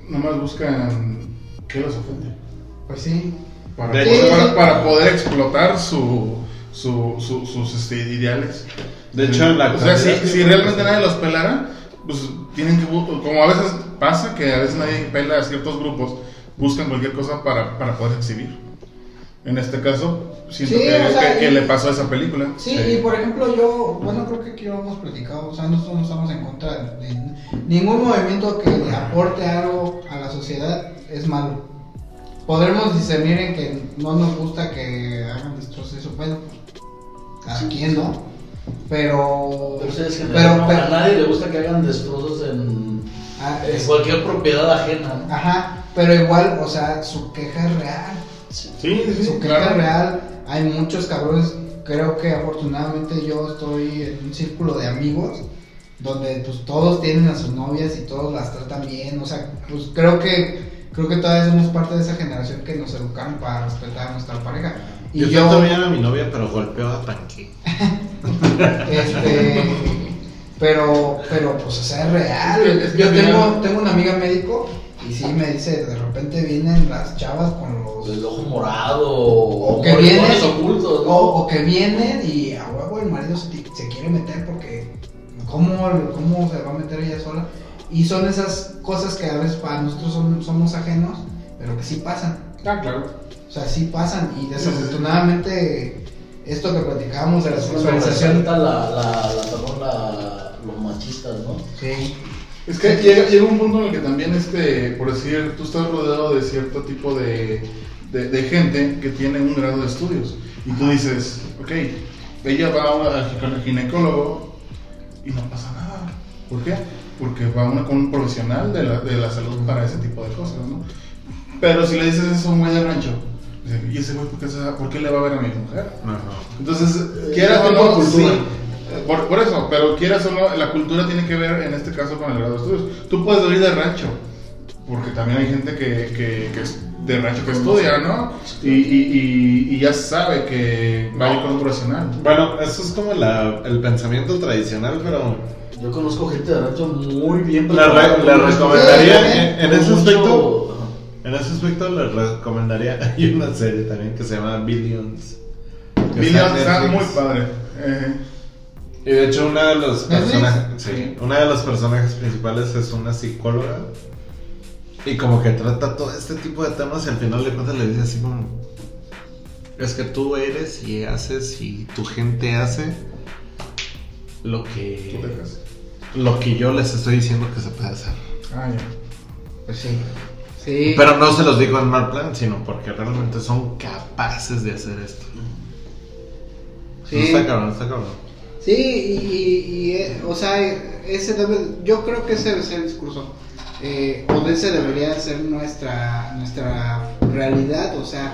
C: nomás buscan qué los ofende.
B: Pues sí.
C: Para,
A: De
C: poder,
B: hecho-
C: para, para poder explotar su, su, su- sus este, ideales.
A: De hecho, la
C: o sea, si, si realmente nadie los pelara, pues tienen que, como a veces pasa, que a veces nadie pela a ciertos grupos, buscan cualquier cosa para, para poder exhibir. En este caso, siento
B: Sí,
C: que,
B: o sea,
C: que- que
B: y-
C: le pasó a esa película.
B: Sí,
A: Sí.
B: y por ejemplo, yo, bueno, creo que aquí lo hemos platicado, o sea, nosotros no estamos en contra de, de ningún movimiento que le aporte algo a la sociedad es malo. Podremos discernir en que no nos gusta que hagan destrozos, eso, bueno, a quién no, pero,
D: Pero ustedes que
B: pero,
D: no,
B: pero-
D: a nadie le gusta que hagan destrozos en,
B: ah,
D: en
B: es-
D: cualquier propiedad ajena. ¿no?
B: ajá, pero igual, o sea, su queja es real.
C: Sí, sí,
B: su
C: sí,
B: queja
C: claro.
B: real. Hay muchos cabrones. Creo que afortunadamente yo estoy en un círculo de amigos donde pues todos tienen a sus novias y todos las tratan bien. O sea, pues creo que creo que todavía somos parte de esa generación que nos educaron para respetar a nuestra pareja. Y
A: Yo,
B: yo,
A: bien a mi novia, pero golpeo a tanque.
B: este, pero, pero pues o sea es real. Yo tengo, tengo un amigo médico y sí me dice, de repente vienen las chavas con los
D: El ojo morado o,
B: O que
D: moretones
B: viene-
D: ocultos, ¿no?
B: O, o que vienen y a huevo el marido se, se quiere meter porque ¿cómo, ¿cómo se va a meter ella sola? Y son esas cosas que a veces para nosotros son- somos ajenos, pero que sí pasan.
C: Ah, claro.
B: O sea, sí pasan y desafortunadamente esto que platicábamos de la sexualización...
D: la, la, la, la, los machistas, ¿no?
B: Sí,
C: Es que llega, llega un punto en el que también, este, por decir, tú estás rodeado de cierto tipo de, de, de gente que tiene un grado de estudios. Y tú dices, ok, ella va a una- con el ginecólogo y no pasa nada. ¿Por qué? Porque va una, con un profesional de la, de la salud para ese tipo de cosas, ¿no? Pero si le dices eso a un güey de rancho, ¿y ese güey por qué, por qué le va a ver a mi mujer?
A: Ajá.
C: Entonces,
D: Eh,
C: quieras o no, sí. eh, Por, por eso, pero quieras o no, la cultura tiene que ver en este caso con el grado de estudios. Tú puedes venir de rancho, porque también hay gente que, que, que es de rancho que estudia, ¿no? Y, y, y, y ya sabe que va a ir con un profesional.
A: Bueno, eso es como la, el pensamiento tradicional, pero
D: Yo conozco gente de rancho muy bien
A: Le re-
D: preparada,
A: recomendaría en- ese
D: mucho-
A: aspecto- en ese aspecto les recomendaría, hay una serie también que se llama Billions.
C: Billions está muy padre. Eh,
A: Y de hecho una de los personajes, sí, una de los personajes principales es una psicóloga y como que trata todo este tipo de temas y al final de cuentas le dice así como es que tú eres y haces y tu gente hace lo
C: ¿Tú
A: que
C: dejas?
A: Lo que yo les estoy diciendo que se puede hacer.
C: Ah, ya.
B: Pues sí. Sí.
A: Pero no se los digo en mal plan, sino porque realmente son capaces de hacer esto.
B: Sí.
A: Está cabrón, está cabrón.
B: Sí, y, y- y, eh, o sea, ese debe, yo creo que ese debe ser el discurso. Eh, o ese debería ser nuestra, nuestra realidad, o sea,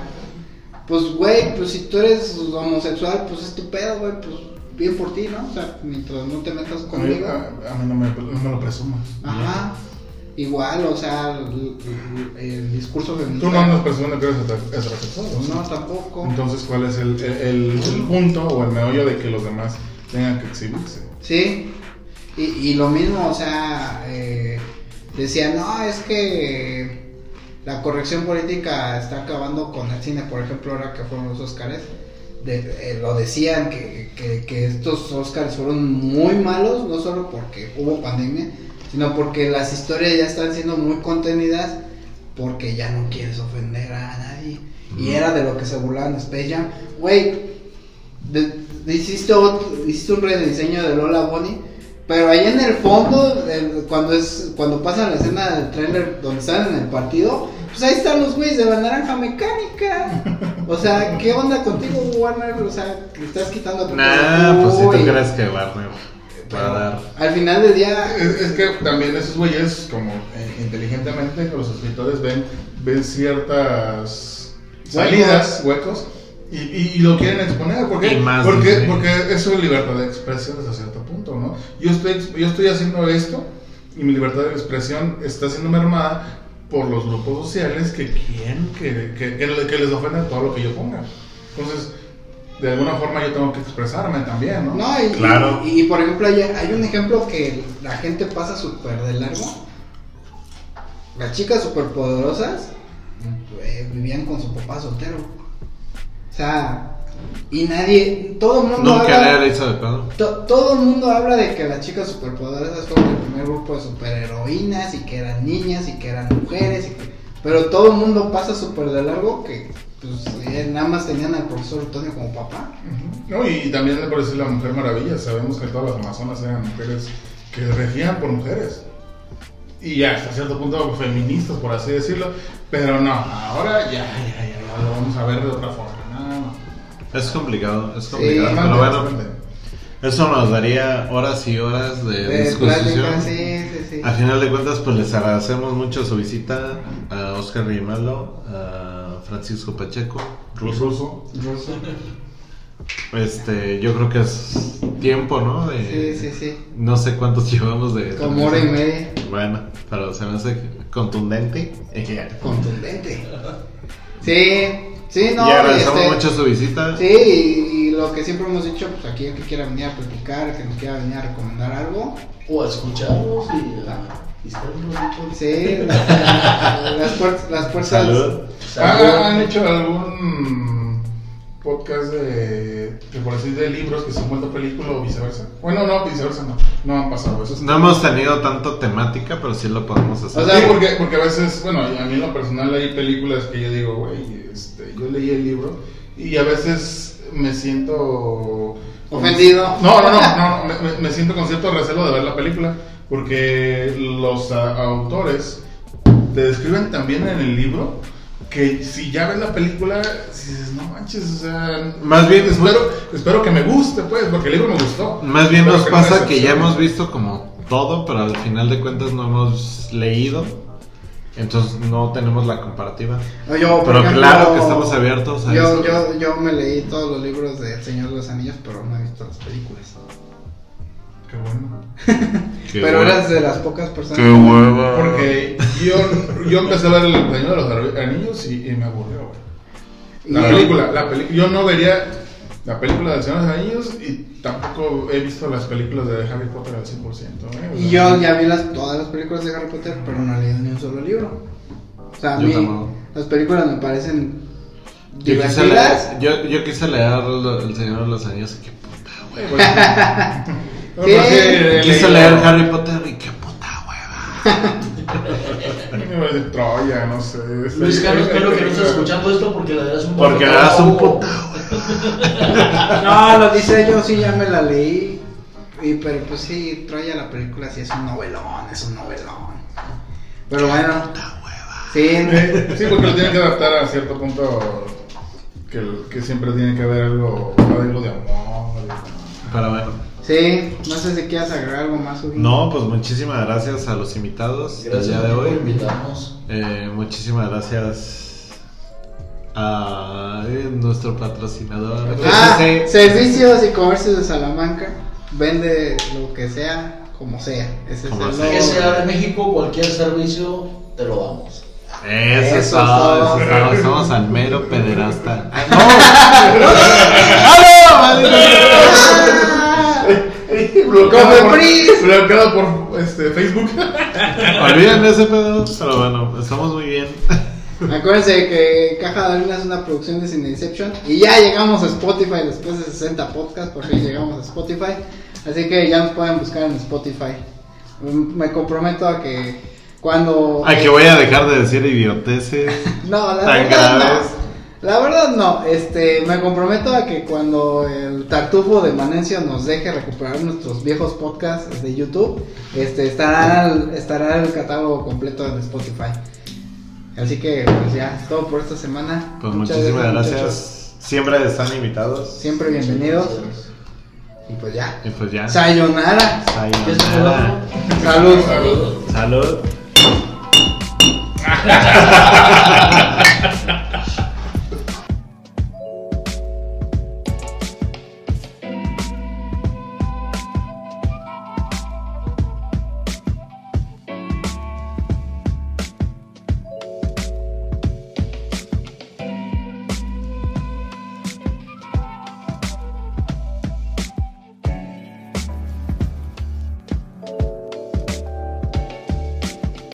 B: pues güey, pues si tú eres homosexual, pues es tu pedo, güey, pues bien por ti, ¿no? O sea, mientras no te metas conmigo.
C: a, a mí no, me, no me lo presumas.
B: Ajá. Igual, o sea, el, el- el discurso feminista.
C: Tú no andas presumiendo que eres heter- heterosexual.
B: No, tampoco.
C: Entonces, ¿cuál es el, el, punto o el meollo de que los demás tengan que exhibirse?
B: Sí, y, y lo mismo, o sea, eh, decía, no, es que la corrección política está acabando con el cine, por ejemplo, ahora que fueron los Oscars, de- eh, lo decían que, que, que estos Oscars fueron muy malos, no solo porque hubo pandemia, sino porque las historias ya están siendo muy contenidas porque ya no quieres ofender a nadie. Y era de lo que se burlaban Space Jam. Güey, hiciste, otro- hiciste un rediseño de Lola Bonnie, pero ahí en el fondo, el- cuando es cuando pasa la escena del tráiler donde están en el partido, pues ahí están los güeyes de la naranja mecánica. O sea, ¿qué onda contigo, Warner? O sea, que estás quitando a
A: Nah, pues si tú crees que Warner va a
B: Pero
A: dar.
B: Al final del día,
C: Es, es que también esos güeyes, como eh, inteligentemente, los escritores ven, ven ciertas salidas, huecos, y, y- y lo quieren exponer. ¿Por qué?
A: Y más,
C: porque, porque eso es libertad de expresión hasta cierto punto, ¿no? Yo estoy, yo estoy haciendo esto y mi libertad de expresión está siendo mermada por los grupos sociales que quieren que, que, que le- que les ofendan todo lo que yo ponga. Entonces, de alguna forma yo tengo que expresarme también, ¿no?
B: no, y,
A: Claro.
B: y, y, por ejemplo, hay, hay un ejemplo que la gente pasa súper de largo. Las chicas superpoderosas eh, vivían con su papá soltero. O sea, y nadie, todo el mundo
A: Nunca
B: habla-
A: le hizo de pedo.
B: To- todo el mundo habla de que las chicas superpoderosas fueron el primer grupo de superheroínas y que eran niñas y que eran mujeres, y que- pero todo el mundo pasa súper de largo que pues eh, nada más tenían al profesor Antonio como papá.
C: No, y también por decir la Mujer Maravilla, sabemos que todas las amazonas eran mujeres que regían por mujeres. Y ya, hasta cierto punto feministas, por así decirlo. Pero no, ahora ya, ya, ya, ya lo vamos a ver de otra forma.
A: Es complicado, es
B: Sí,
A: complicado. pero bueno, eso nos daría horas y horas de,
B: De
A: discusión.
B: plática, sí, sí, sí.
A: A final de cuentas, pues les agradecemos mucho su visita a Oscar Rimaldo, a Francisco Pacheco, Ruso.
C: Ruso.
B: Ruso.
A: Este, yo creo que es tiempo, ¿no? De,
B: Sí, sí, sí.
A: No sé cuántos llevamos de.
B: Como hora y media.
A: Bueno, pero se me hace contundente.
B: Contundente. Sí, sí, no.
A: y agradecemos
B: este,
A: mucho su visita.
B: Sí, y, y lo que siempre hemos dicho, pues aquí el que quiera venir a platicar, que nos quiera venir a recomendar algo,
D: O a escucharlos y a un ratito.
B: Sí, las, puertas, las puertas.
A: Salud.
C: Ah, ¿Han hecho algún podcast de, de, por decir, de libros que se han vuelto película o viceversa? Bueno, no, viceversa no. No han pasado eso.
A: No hemos tenido tanto temática, pero sí lo podemos hacer.
B: O sea,
C: porque, porque a veces, bueno, a mí en lo personal hay películas que yo digo, güey, este, yo leí el libro y a veces me siento...
B: Ofendido.
C: No, no, no, no, me siento con cierto recelo de ver la película porque los a- autores te describen también en el libro que si ya ves la película, si dices, no manches, o sea...
A: Más bien-
C: espero, espero que me guste, pues, porque el libro me gustó.
A: Más bien
C: Espero
A: nos pasa que ya hemos visto como todo, pero al final de cuentas no hemos leído. Entonces no tenemos la comparativa.
B: Yo,
A: Pero
B: ejemplo,
A: claro que estamos abiertos a
B: yo,
A: eso.
B: yo, yo me leí todos los libros de El Señor de los Anillos, pero no he visto las películas.
C: Qué bueno.
A: Qué
B: pero
A: hueva.
B: eras de las pocas personas.
A: Qué hueva.
C: Porque yo, yo empecé a ver el Señor de los Anillos y, y me aburrió, güey. La
B: Y-
C: película, la peli- yo no vería la película del Señor de los Anillos y tampoco he visto las películas de Harry Potter al 100%. ¿eh? O
B: Y yo ya vi las, todas las películas de Harry Potter, pero no he leído ni un solo libro. O sea, a
A: Yo
B: mí
A: tampoco.
B: las películas me parecen
A: Yo quise,
B: divertidas.
A: leer, yo, yo quise leer El Señor de los Anillos y qué puta hueva.
B: Sí.
A: Quise
C: leído-
A: leer Harry Potter y qué puta hueva.
C: Decir Troya, no sé.
D: Luis
C: Sí,
D: Carlos,
C: sí,
D: espero que
C: sí,
D: no estés
C: sí.
D: escuchando esto porque le darás un
A: Porque
D: bofetón.
A: eras un puta hueva.
B: No, lo dice yo, sí, ya me la leí. Y, pero pues sí, Troya la película sí es un novelón, es un novelón. Pero bueno, sí,
C: Eh, Sí, porque lo tienen que adaptar a cierto punto que, que siempre tiene que haber algo, algo de amor.
A: Pero bueno.
B: Sí, no sé si quieras agregar algo más, Uri.
A: No, pues muchísimas gracias a los invitados
D: Gracias
A: el día de hoy. Eh, muchísimas gracias a eh, nuestro patrocinador.
B: Ah,
A: SC.
B: servicios y comercios de Salamanca. Vende lo que sea, como sea. Ese
A: Como
B: es el
A: sea.
D: Que sea de México, cualquier servicio te lo damos.
A: Eso,
B: Eso
A: es todo, es. Estamos al mero pederasta. ¡Ah, ¡No! ¡Ah, no!
C: Bloqueado, por, bloqueado por este, Facebook.
A: Olviden ese pedo, pero bueno, estamos muy bien.
B: Acuérdense que Caja de Arena es una producción de Cineception y ya llegamos a Spotify después de 60 podcasts, por fin llegamos a Spotify, así que ya nos pueden buscar en Spotify. Mm, Me comprometo a que cuando...
A: Ay, que voy a dejar de decir idioteces.
B: No, la
A: tan
B: verdad
A: graves.
B: no. La verdad no, este, me comprometo a que cuando el tartufo de Manencio nos deje recuperar nuestros viejos podcasts de YouTube, este, estará, el- estará el catálogo completo en Spotify. Así que, pues ya, es todo por esta semana.
A: Pues
B: Muchas
A: muchísimas
B: muchachos.
A: gracias. Siempre están invitados.
B: Siempre bienvenidos. Y pues ya.
A: Y pues ya.
B: Sayonara.
D: ¿Qué es el
A: Sayonara.
B: Salud.
C: Salud.
A: Salud.